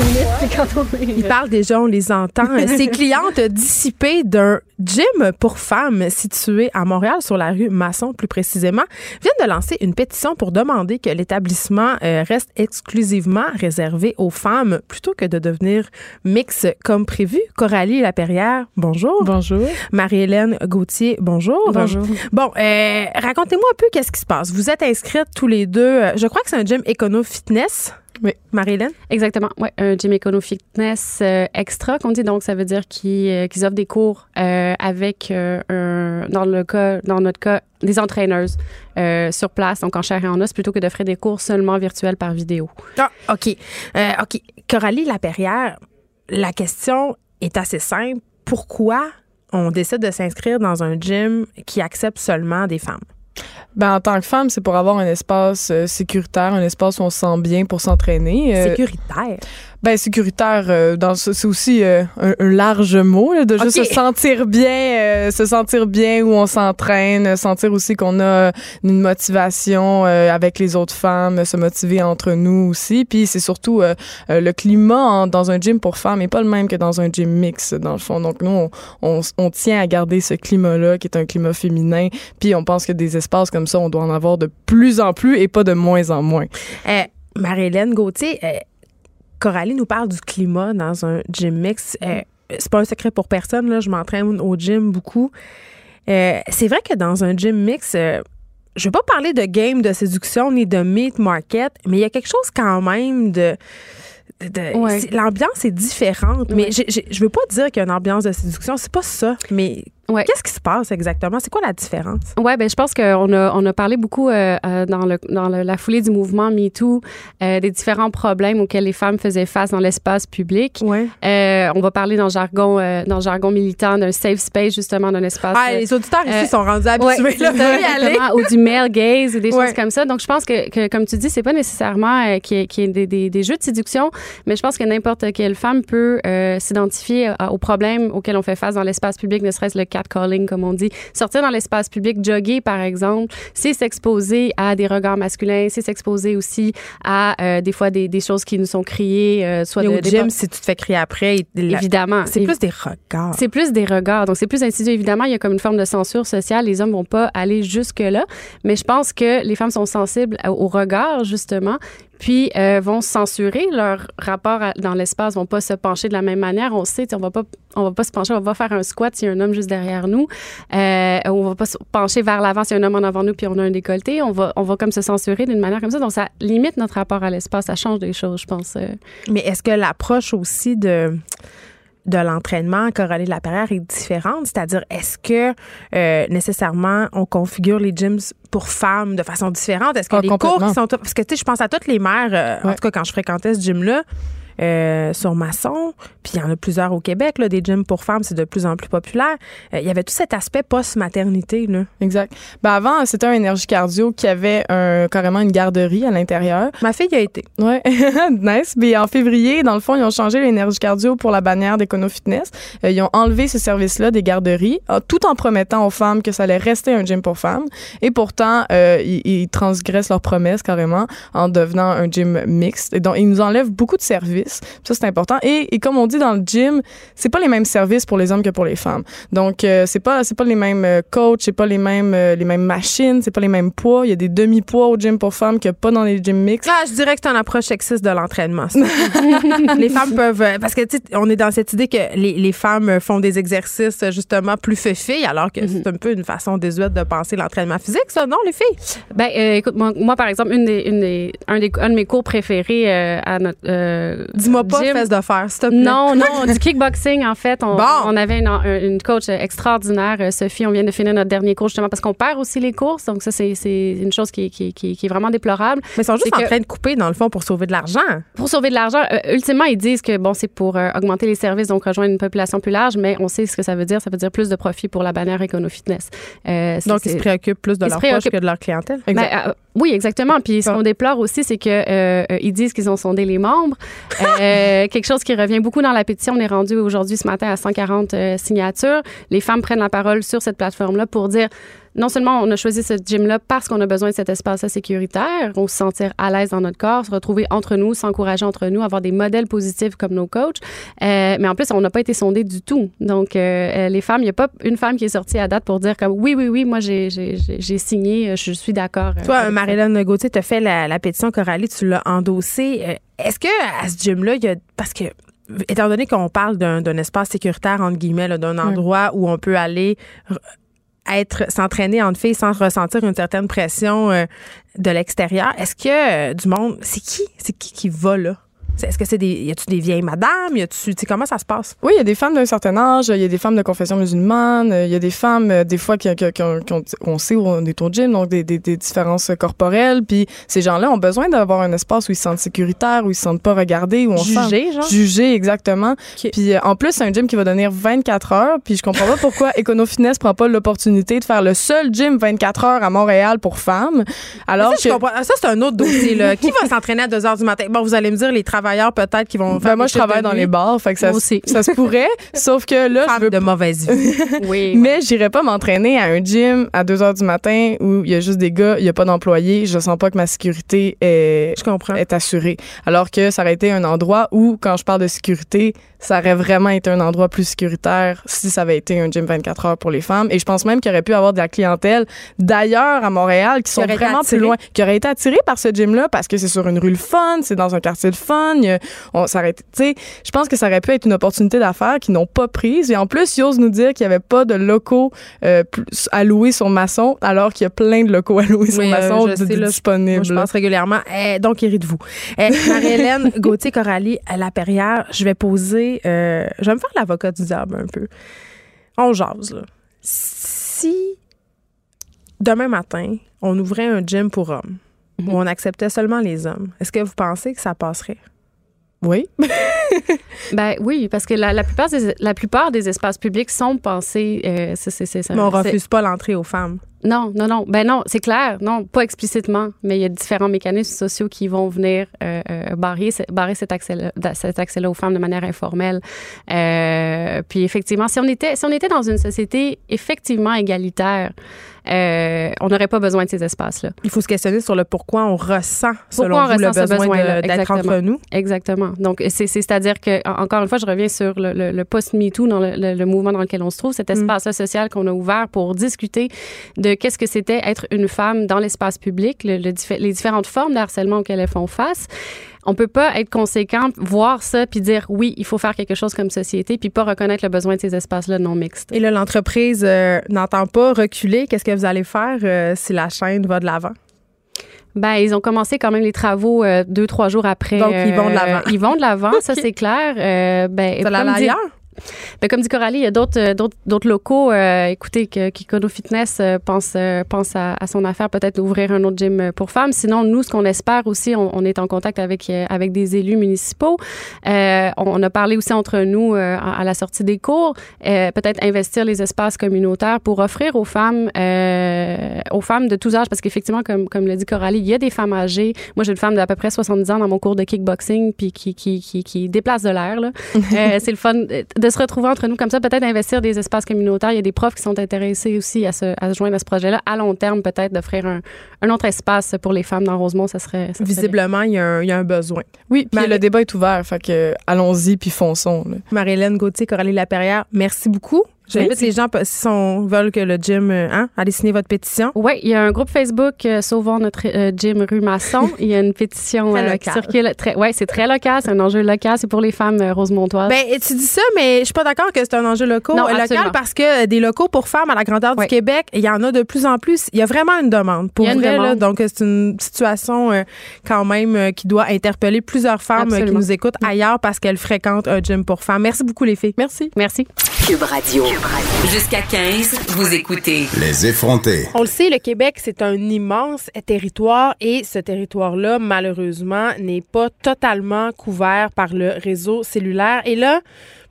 Il parle déjà, on les entend. Ses clientes dissipées d'un gym pour femmes situé à Montréal, sur la rue Masson plus précisément, viennent de lancer une pétition pour demander que l'établissement euh, reste exclusivement réservé aux femmes plutôt que de devenir mix comme prévu. Coralie Laperrière, bonjour. Bonjour. Marie-Hélène Gauthier, bonjour. Bonjour. Bon, euh, racontez-moi un peu qu'est-ce qui se passe. Vous êtes inscrites tous les deux. euh, Je crois que c'est un gym Econo Fitness. Oui. Marie-Hélène? Exactement. Ouais, un gym Econo Fitness euh, extra qu'on dit donc ça veut dire qu'ils euh, qu'ils offrent des cours euh, avec un- dans le cas dans notre cas des entraîneuses euh, sur place donc en chair et en os plutôt que d'offrir des cours seulement virtuels par vidéo. Ah, OK. OK. Coralie Laperrière, la question est assez simple. Pourquoi on décide de s'inscrire dans un gym qui accepte seulement des femmes? Ben, en tant que femme, c'est pour avoir un espace euh, sécuritaire, un espace où on se sent bien pour s'entraîner. Euh, Sécuritaire. Ben, sécuritaire, euh, dans ce- c'est aussi euh, un, un large mot, là, de juste se sentir bien, euh, se sentir bien où on s'entraîne, sentir aussi qu'on a une motivation euh, avec les autres femmes, se motiver entre nous aussi. Puis c'est surtout euh, euh, le climat en- dans un gym pour femmes n'est pas le même que dans un gym mix, dans le fond. Donc nous, on, on, on tient à garder ce climat-là qui est un climat féminin. Puis on pense que des espaces comme ça, on doit en avoir de plus en plus et pas de moins en moins. Euh, Marie-Hélène Gauthier, euh, Coralie nous parle du climat dans un gym mix. Euh, c'est pas un secret pour personne, là, je m'entraîne au gym beaucoup. Euh, c'est vrai que dans un gym mix, euh, je veux pas parler de game de séduction ni de meat market, mais il y a quelque chose quand même de. Ouais. L'ambiance est différente, mais Ouais. je veux pas dire qu'il y a une ambiance de séduction, c'est pas ça. Mais Ouais. Qu'est-ce qui se passe exactement? C'est quoi la différence? Ouais, ben je pense qu'on a on a parlé beaucoup euh, euh, dans le dans le- la foulée du mouvement MeToo euh, des différents problèmes auxquels les femmes faisaient face dans l'espace public. Ouais. Euh, on va parler dans le jargon dans le jargon militant d'un safe space justement d'un espace. Ah, les auditeurs ici sont rendus Ouais, habitués. c'est là, ça, ou du male gaze ou des Ouais. choses comme ça. Donc, je pense que, que comme tu dis, c'est pas nécessairement qu'il y ait, qu'il y ait des, des, des jeux de séduction, mais je pense que n'importe quelle femme peut s'identifier aux problèmes auxquels on fait face dans l'espace public, ne serait-ce le catcalling, comme on dit. Sortir dans l'espace public, jogger, par exemple, c'est s'exposer à des regards masculins, c'est s'exposer aussi à euh, des fois des, des choses qui nous sont criées, euh, soit Et de, au des- gym, si tu te fais crier après, la- Évidemment. c'est plus des regards. c'est plus des regards. Donc, c'est plus insidieux. Évidemment, il y a comme une forme de censure sociale. Les hommes vont pas aller jusque-là. Mais je pense que les femmes sont sensibles au regard, justement, puis euh, vont censurer leur rapport dans l'espace, vont pas se pencher de la même manière. On sait, on va pas, on va pas se pencher, on va faire un squat s'il y a un homme juste derrière nous. Euh, on va pas se pencher vers l'avant s'il y a un homme en avant nous puis on a un décolleté. On va, on va comme se censurer d'une manière comme ça. Donc, ça limite notre rapport à l'espace. Ça change des choses, je pense. euh. Mais est-ce que l'approche aussi de de l'entraînement Coralie Laperrière est différente, c'est-à-dire est-ce que euh, nécessairement on configure les gyms pour femmes de façon différente? Est-ce que Ah, les cours complètement. qui sont parce que tu sais je pense à toutes les mères euh, en tout cas quand je fréquentais ce gym là euh, sur Masson, puis il y en a plusieurs au Québec, là, des gyms pour femmes, c'est de plus en plus populaire. Euh, Il y avait tout cet aspect post-maternité. Là. Exact. Ben avant, c'était un énergie cardio qui avait un, carrément une garderie à l'intérieur. Ma fille y a été. Ouais, nice. Mais en février, dans le fond, ils ont changé l'énergie cardio pour la bannière d'Econo Fitness. Euh, ils ont enlevé ce service-là des garderies, tout en promettant aux femmes que ça allait rester un gym pour femmes. Et pourtant, ils, ils transgressent leurs promesses carrément en devenant un gym mixte. Et donc, ils nous enlèvent beaucoup de services. Ça, c'est important. Et, et comme on dit dans le gym, c'est pas les mêmes services pour les hommes que pour les femmes. Donc, euh, c'est pas c'est pas les mêmes euh, coachs, c'est pas les mêmes euh, les mêmes machines, c'est pas les mêmes poids. Il y a des demi-poids au gym pour femmes qu'il n'y a pas dans les gyms mixtes. Ah, je dirais que c'est une approche sexiste de l'entraînement. ça. les femmes peuvent. euh, Parce que, tu sais, on est dans cette idée que les, les femmes font des exercices, justement, plus filles, alors que c'est un peu une façon désuète de penser l'entraînement physique, ça, non, les filles? Ben, euh, écoute, moi, moi, par exemple, une des, une des, un, des, un de mes cours préférés euh, à notre. Dis-moi pas gym- fesses de fer, s'il te plaît. Non, non, du kickboxing, en fait. On, Bon. on avait une, une coach extraordinaire, euh, Sophie. On vient de finir notre dernier cours, justement, parce qu'on perd aussi les courses. Donc, ça, c'est une chose qui, qui, qui, qui est vraiment déplorable. Mais ils sont juste en que- train de couper, dans le fond, pour sauver de l'argent. Pour sauver de l'argent, euh, ultimement, ils disent que bon, c'est pour euh, augmenter les services, donc rejoindre une population plus large, mais on sait ce que ça veut dire. Ça veut dire plus de profit pour la bannière Econo Fitness. Euh, Donc, ils se préoccupent plus de leur poche que de leur clientèle. Ben, oui, exactement. Puis ce qu'on déplore aussi, c'est que euh, euh, ils disent qu'ils ont sondé les membres. Euh, quelque chose qui revient beaucoup dans la pétition. On est rendu aujourd'hui ce matin à 140 euh, signatures. Les femmes prennent la parole sur cette plateforme-là pour dire non seulement on a choisi ce gym-là parce qu'on a besoin de cet espace sécuritaire, on se sentir à l'aise dans notre corps, se retrouver entre nous, s'encourager entre nous, avoir des modèles positifs comme nos coachs. Euh, mais en plus, on n'a pas été sondé du tout. Donc, euh, euh, les femmes, il n'y a pas une femme qui est sortie à date pour dire comme oui, oui, oui, moi j'ai j'ai- j'ai- j'ai signé, je suis d'accord. Toi. Marilyn Gauthier, tu as fait la, la pétition Coralie, tu l'as endossée. Est-ce que à ce gym-là, il y a. Parce que. Étant donné qu'on parle d'un d'un espace sécuritaire, entre guillemets, là, d'un endroit où on peut aller être s'entraîner en filles sans ressentir une certaine pression euh, de l'extérieur, est-ce que euh, du monde, c'est qui? C'est qui qui va là? Est-ce que c'est des. Y a-tu des vieilles madames? Y a-tu. Comment ça se passe? Oui, il y a des femmes d'un certain âge, il y a des femmes de confession musulmane, il y a des femmes, euh, des fois, qui, qui- qui ont- qui ont- on sait où on est au gym, donc des, des- des différences corporelles. Puis ces gens-là ont besoin d'avoir un espace où ils se sentent sécuritaires, où ils se sentent pas regardés, où on sent... Jugées, genre? Jugés, exactement. Puis euh, en plus, c'est un gym qui va donner 24 heures. Puis je comprends pas pourquoi Econo Fitness prend pas l'opportunité de faire le seul gym 24 heures à Montréal pour femmes. Alors ça, que... Ça, c'est un autre dossier. Là. qui va s'entraîner à 2 h du matin? Bon, vous allez me dire, les travailleurs peut-être qui vont faire. Ben, moi, je travaille dans nuit. les bars, fait que ça, aussi. ça se pourrait. sauf que là, je Femme veux de mauvaise vie. Oui. Mais j'irai pas m'entraîner à un gym à 2 heures du matin où il y a juste des gars, il y a pas d'employés. Je sens pas que ma sécurité est, Je comprends. est assurée. Alors que ça aurait été un endroit où, quand je parle de sécurité, ça aurait vraiment été un endroit plus sécuritaire si ça avait été un gym 24 heures pour les femmes. Et je pense même qu'il aurait pu avoir de la clientèle d'ailleurs à Montréal qui sont aurait été vraiment plus loin, qui aurait été attirée par ce gym-là parce que c'est sur une rue le fun, c'est dans un quartier de fun. On, tu sais, je pense que ça aurait pu être une opportunité d'affaires qu'ils n'ont pas prise. Et en plus, ils osent nous dire qu'il n'y avait pas de locaux euh, à louer sur Masson, alors qu'il y a plein de locaux à louer sur Oui, euh, Masson là, disponibles. Je pense régulièrement. Eh, donc, irritez-vous. Eh, Marie-Hélène Gauthier-Coralie, à la Perrière, je vais poser. euh, je vais me faire l'avocat du diable un peu. On jase, là. Si demain matin, on ouvrait un gym pour hommes, où on acceptait seulement les hommes, est-ce que vous pensez que ça passerait? Oui. Ben oui, parce que la, la plupart, des, la plupart des espaces publics sont pensés. euh, c'est- ça. Mais on refuse pas l'entrée aux femmes. Non, non, non. Ben non, c'est clair. Non, pas explicitement, mais il y a différents mécanismes sociaux qui vont venir euh, euh, barrer, barrer cet accès-là cet accès aux femmes de manière informelle. Euh, puis effectivement, si on était si on était dans une société effectivement égalitaire, euh, on n'aurait pas besoin de ces espaces-là. Il faut se questionner sur le pourquoi on ressent, selon on vous, le ressent ce besoin d'être entre nous. Exactement. Donc, c'est, c'est, c'est-à-dire que, en- encore une fois, je reviens sur le, le, le post-MeToo, dans le, le, le mouvement dans lequel on se trouve, cet espace social qu'on a ouvert pour discuter de qu'est-ce que c'était être une femme dans l'espace public, le, le les différentes formes de harcèlement auxquelles elles font face. On peut pas être conséquent, voir ça, puis dire oui, il faut faire quelque chose comme société, puis pas reconnaître le besoin de ces espaces-là non mixtes. Et là, l'entreprise euh, n'entend pas reculer. Qu'est-ce que vous allez faire euh, si la chaîne va de l'avant? Ben, ils ont commencé quand même les travaux euh, deux, trois jours après. Donc, ils vont de l'avant. Euh, ils vont de l'avant, ça c'est clair. Euh, ben, allez comme dit- Ben, comme dit Coralie, il y a d'autres euh, d'autres d'autres locaux. euh, écoutez, que Kikono Fitness euh, pense pense à, à son affaire, peut-être ouvrir un autre gym pour femmes. Sinon, nous, ce qu'on espère aussi, on, on est en contact avec avec des élus municipaux. Euh, on a parlé aussi entre nous euh, à à la sortie des cours, peut-être investir les espaces communautaires pour offrir aux femmes aux femmes de tous âges, parce qu'effectivement, comme comme l'a dit Coralie, il y a des femmes âgées. Moi, j'ai une femme d'à peu près 70 ans dans mon cours de kickboxing, puis qui qui qui, qui déplace de l'air là. C'est le fun de se retrouver entre nous comme ça, peut-être investir des espaces communautaires. Il y a des profs qui sont intéressés aussi à se, à se joindre à ce projet-là. À long terme, peut-être d'offrir un, un autre espace pour les femmes dans Rosemont, ça serait, ça serait bien. Visiblement, il y, a un, il y a un besoin. Oui, puis le débat est ouvert, fait que allons-y puis fonçons. Marie-Hélène Gauthier, Coralie Laperrière, merci beaucoup. J'invite les gens, si on veulent que le gym, euh, hein, allez signer votre pétition. Oui, il y a un groupe Facebook euh, Sauvons notre euh, gym rue Masson. Il y a une pétition Très euh, qui circule. Très, ouais, c'est très local. C'est un enjeu local. C'est pour les femmes euh, rosemontoises. Ben, tu dis ça, mais je suis pas d'accord que c'est un enjeu local, Non, local absolument. parce que des locaux pour femmes à la grandeur Oui. du Québec, il y en a de plus en plus. Il y a vraiment une demande. Pour Il y a une vrai, là, donc c'est une situation euh, quand même euh, qui doit interpeller plusieurs femmes euh, qui nous écoutent ailleurs parce qu'elles fréquentent un gym pour femmes. Merci beaucoup les filles. Merci. Merci. Cube Radio. Jusqu'à 15, vous écoutez Les effrontés. On le sait, le Québec, c'est un immense territoire et ce territoire-là, malheureusement, n'est pas totalement couvert par le réseau cellulaire. Et là,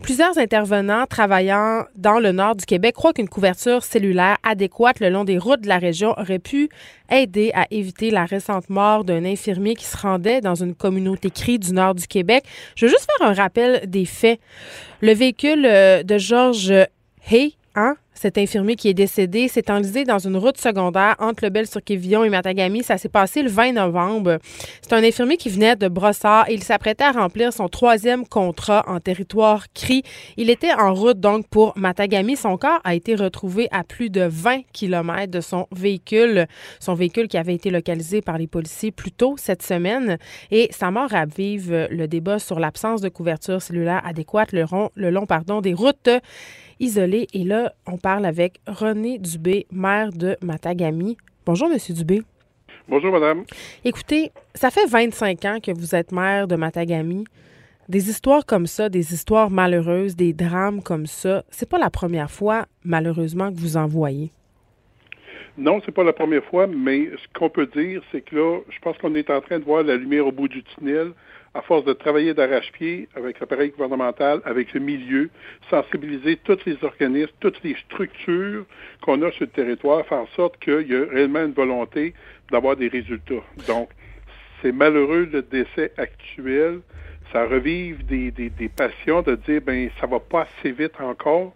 plusieurs intervenants travaillant dans le nord du Québec croient qu'une couverture cellulaire adéquate le long des routes de la région aurait pu aider à éviter la récente mort d'un infirmier qui se rendait dans une communauté crie du nord du Québec. Je veux juste faire un rappel des faits. Le véhicule euh, de Georges Hay, hein, cet infirmier qui est décédé, s'est enlisé dans une route secondaire entre le Bel-sur-Quévillon et Matagami. Ça s'est passé le 20 novembre. C'est un infirmier qui venait de Brossard il s'apprêtait à remplir son troisième contrat en territoire CRI. Il était en route donc pour Matagami. Son corps a été retrouvé à plus de 20 km de son véhicule. Son véhicule qui avait été localisé par les policiers plus tôt cette semaine. Et sa mort ravive le débat sur l'absence de couverture cellulaire adéquate le, long des routes isolées. Et là, on parle avec René Dubé, maire de Matagami. Bonjour, Monsieur Dubé. Bonjour, madame. Écoutez, ça fait 25 ans que vous êtes maire de Matagami. Des histoires comme ça, des histoires malheureuses, des drames comme ça, c'est pas la première fois, malheureusement, que vous en voyez. Non, c'est pas la première fois, mais ce qu'on peut dire, c'est que là, je pense qu'on est en train de voir la lumière au bout du tunnel à force de travailler d'arrache-pied avec l'appareil gouvernemental, avec le milieu, sensibiliser tous les organismes, toutes les structures qu'on a sur le territoire, faire en sorte qu'il y a réellement une volonté d'avoir des résultats. Donc, c'est malheureux le décès actuel. Ça revive des, des, des passions de dire, ben, ça va pas assez vite encore.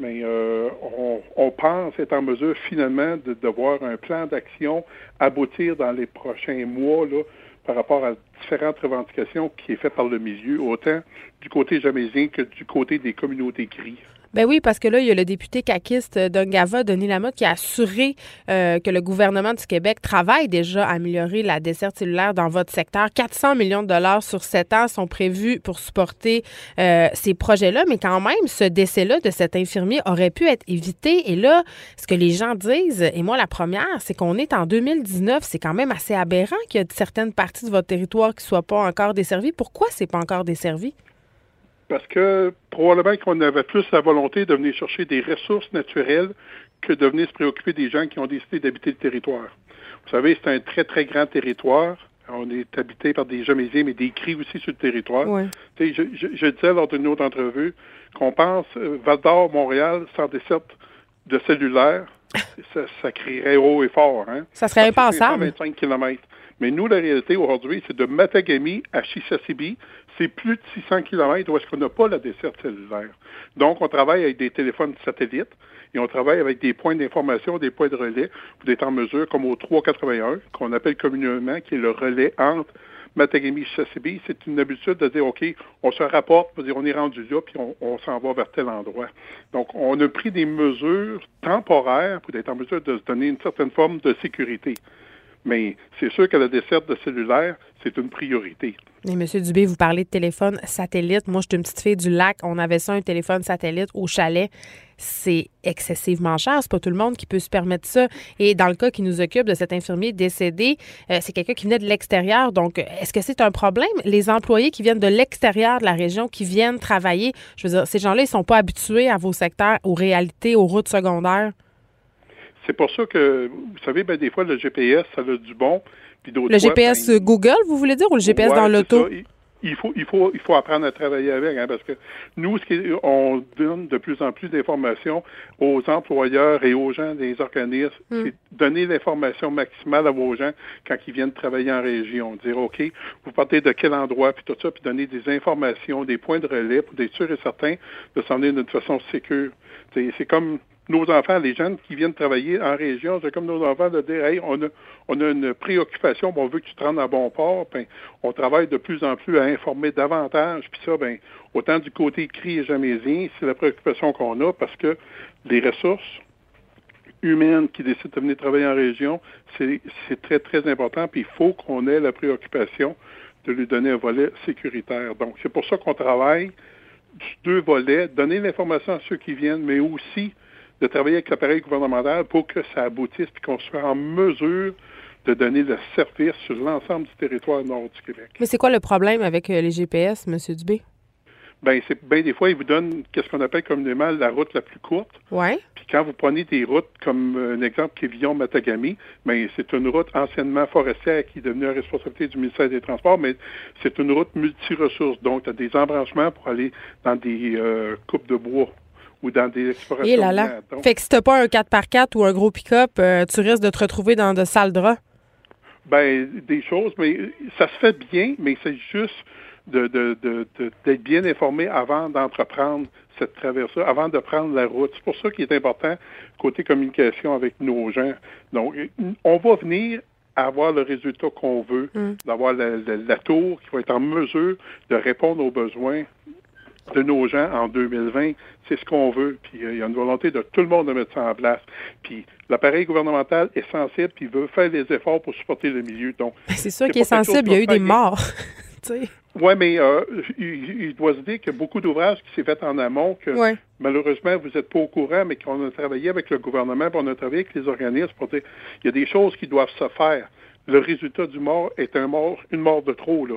Mais euh, on, on pense être en mesure finalement de, de voir un plan d'action aboutir dans les prochains mois là, par rapport à différentes revendications qui est fait par le milieu, autant du côté jamaisien que du côté des communautés cris. Ben oui, parce que là, il y a le député caquiste d'Ungava, Denis Lamotte, qui a assuré euh, que le gouvernement du Québec travaille déjà à améliorer la desserte cellulaire dans votre secteur. 400 millions de dollars sur 7 ans sont prévus pour supporter euh, ces projets-là, mais quand même, ce décès-là de cet infirmier aurait pu être évité. Et là, ce que les gens disent, et moi la première, c'est qu'on est en 2019, c'est quand même assez aberrant qu'il y a certaines parties de votre territoire qui ne soient pas encore desservies. Pourquoi c'est pas encore desservi? Parce que probablement qu'on avait plus la volonté de venir chercher des ressources naturelles que de venir se préoccuper des gens qui ont décidé d'habiter le territoire. Vous savez, c'est un très, très grand territoire. On est habité par des Jamésiens, mais des cris aussi sur le territoire. Je, je, disais lors d'une autre entrevue qu'on pense euh, Val d'Or, Montréal, sans dessert de cellulaire, ça, ça, crierait haut et fort. Hein? Ça serait impensable. 125 km. Mais nous, la réalité aujourd'hui, c'est de Matagami à Chisasibi, c'est plus de 600 km où est-ce qu'on n'a pas la desserte cellulaire. Donc, on travaille avec des téléphones satellites et on travaille avec des points d'information, des points de relais pour être en mesure, comme au 381, qu'on appelle communément, qui est le relais entre Matagami Chisasibi. C'est une habitude de dire, OK, on se rapporte, on, dire, on est rendu là, puis on, s'en va vers tel endroit. Donc, on a pris des mesures temporaires pour être en mesure de se donner une certaine forme de sécurité. Mais c'est sûr que la desserte de cellulaire, c'est une priorité. Et M. Dubé, vous parlez de téléphone satellite. Moi, je suis une petite fille du lac. On avait ça, un téléphone satellite au chalet. C'est excessivement cher. C'est pas tout le monde qui peut se permettre ça. Et dans le cas qui nous occupe de cet infirmier décédé, euh, c'est quelqu'un qui venait de l'extérieur. Donc, est-ce que c'est un problème? Les employés qui viennent de l'extérieur de la région, qui viennent travailler, je veux dire, ces gens-là, ils sont pas habitués à vos secteurs, aux réalités, aux routes secondaires? C'est pour ça que, vous savez, ben, des fois, le GPS, ça a du bon. Puis le GPS ben, Google, vous voulez dire, ou le GPS dans l'auto? Il faut, il, faut, il faut apprendre à travailler avec, hein, parce que nous, ce on donne de plus en plus d'informations aux employeurs et aux gens des organismes. Hmm. C'est donner l'information maximale à vos gens quand ils viennent travailler en région. Dire, OK, vous partez de quel endroit, puis tout ça, puis donner des informations, des points de relais pour être sûr et certain de s'en venir d'une façon sécure. C'est comme nos enfants, les jeunes qui viennent travailler en région, c'est comme nos enfants de dire, hey, on a, on a une préoccupation, on veut que tu te rendes à bon port, ben, on travaille de plus en plus à informer davantage, puis ça, ben, autant du côté cri et jamais-y, c'est la préoccupation qu'on a parce que les ressources humaines qui décident de venir travailler en région, c'est très, très important, puis il faut qu'on ait la préoccupation de lui donner un volet sécuritaire. Donc, c'est pour ça qu'on travaille deux volets, donner l'information à ceux qui viennent, mais aussi de travailler avec l'appareil gouvernemental pour que ça aboutisse et qu'on soit en mesure de donner le service sur l'ensemble du territoire nord du Québec. Mais c'est quoi le problème avec euh, les GPS, M. Dubé? Ben, c'est ben des fois, ils vous donnent qu'est-ce qu'on appelle communément la route la plus courte. Ouais. Puis quand vous prenez des routes comme euh, un exemple qui est Villon-Matagami, ben, c'est une route anciennement forestière qui est devenue la responsabilité du ministère des Transports, mais c'est une route multi-ressources. Donc, tu as des embranchements pour aller dans des euh, coupes de bois ou dans des explorations. Et là là. fait que si t'as pas un 4x4 ou un gros pick-up, euh, tu risques de te retrouver dans de sales draps. Ben, des choses, mais ça se fait bien, mais c'est juste d'être de, de, bien informé avant d'entreprendre cette traversée, avant de prendre la route. C'est pour ça qu'il est important, côté communication avec nos gens. Donc, on va venir avoir le résultat qu'on veut, mm. d'avoir la, la, tour qui va être en mesure de répondre aux besoins de nos gens en 2020, c'est ce qu'on veut. Puis euh, il y a une volonté de tout le monde de mettre ça en place. Puis l'appareil gouvernemental est sensible, puis veut faire des efforts pour supporter le milieu. Donc c'est sûr qu'il est sensible. Il y a eu des morts. oui, mais euh, il, doit se dire qu'il y a beaucoup d'ouvrages qui s'est fait en amont que malheureusement vous n'êtes pas au courant, mais qu'on a travaillé avec le gouvernement, puis on a travaillé avec les organismes pour dire il y a des choses qui doivent se faire. Le résultat du mort est un mort, une mort de trop là.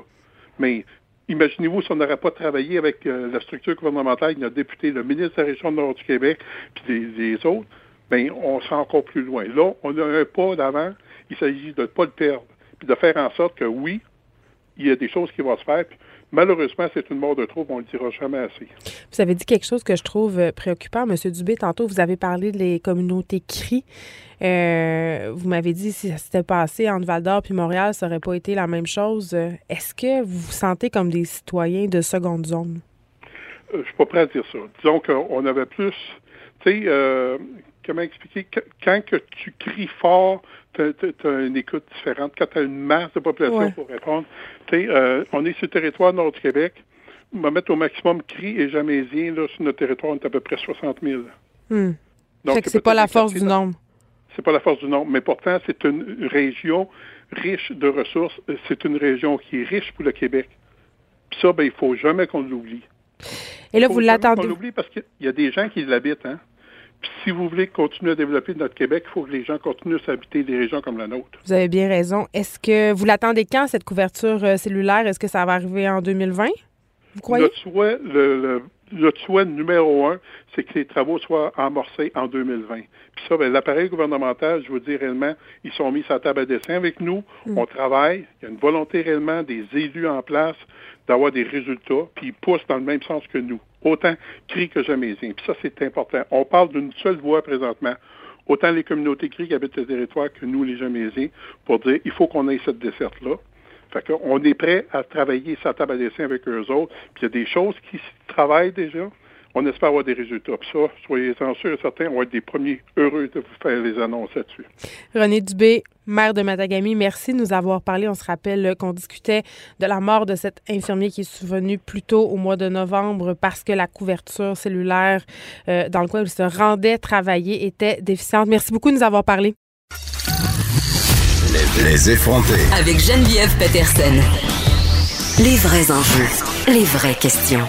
Mais Imaginez-vous si on n'aurait pas travaillé avec euh, la structure gouvernementale, notre député, le ministre de la Région Nord du Québec, puis les, autres, bien, on sera encore plus loin. Là, on a un pas d'avant. Il s'agit de ne pas le perdre, puis de faire en sorte que oui, il y a des choses qui vont se faire. Malheureusement, c'est une mort de trop, on ne le dira jamais assez. Vous avez dit quelque chose que je trouve euh, préoccupant, M. Dubé. Tantôt, vous avez parlé des communautés CRI. Euh, vous m'avez dit si ça s'était passé entre Val d'Or puis Montréal, ça n'aurait pas été la même chose. Est-ce que vous vous sentez comme des citoyens de seconde zone? Euh, je ne suis pas prêt à dire ça. Disons qu'on avait plus. Tu sais, comment expliquer? Quand que tu cries fort, tu as, une écoute différente. Quand tu as une masse de population pour répondre, euh, on est sur le territoire nord du Québec. On va mettre au maximum cri et jamaisien. Là, sur notre territoire, on est à peu près 60 000. Hmm. Donc, c'est pas la force du nombre. C'est pas la force du nombre, mais pourtant, c'est une région riche de ressources. C'est une région qui est riche pour le Québec. Puis ça, ben, il faut jamais qu'on l'oublie. Et là, vous l'attendez. On l'oublie parce qu'il y a des gens qui l'habitent, hein? Puis si vous voulez continuer à développer notre Québec, il faut que les gens continuent à habiter des régions comme la nôtre. Vous avez bien raison. Est-ce que vous l'attendez quand, cette couverture euh, cellulaire? Est-ce que ça va arriver en 2020? Vous croyez? Notre souhait, le, le, notre souhait numéro un, c'est que les travaux soient amorcés en 2020. Puis ça, ben, l'appareil gouvernemental, je vous dis réellement, ils sont mis sur la table à dessin avec nous. On travaille. Il y a une volonté réellement des élus en place d'avoir des résultats, puis ils poussent dans le même sens que nous. Autant cri que jamais. Puis ça, c'est important. On parle d'une seule voix présentement autant les communautés cri qui habitent le territoire que nous, les Jamésiens, pour dire il faut qu'on ait cette desserte-là. Fait qu'on est prêt à travailler sa table à dessin avec eux autres. Puis il y a des choses qui se travaillent déjà. On espère avoir des résultats. Puis ça, soyez-en sûrs et certains, on va être des premiers heureux de vous faire les annonces là-dessus. René Dubé, maire de Matagami, merci de nous avoir parlé. On se rappelle qu'on discutait de la mort de cet infirmier qui est survenu plus tôt au mois de novembre parce que la couverture cellulaire euh, dans le coin où il se rendait travailler était déficiente. Merci beaucoup de nous avoir parlé. Les, les effrontés. Avec Geneviève Peterson. Les vrais enjeux, les vraies questions.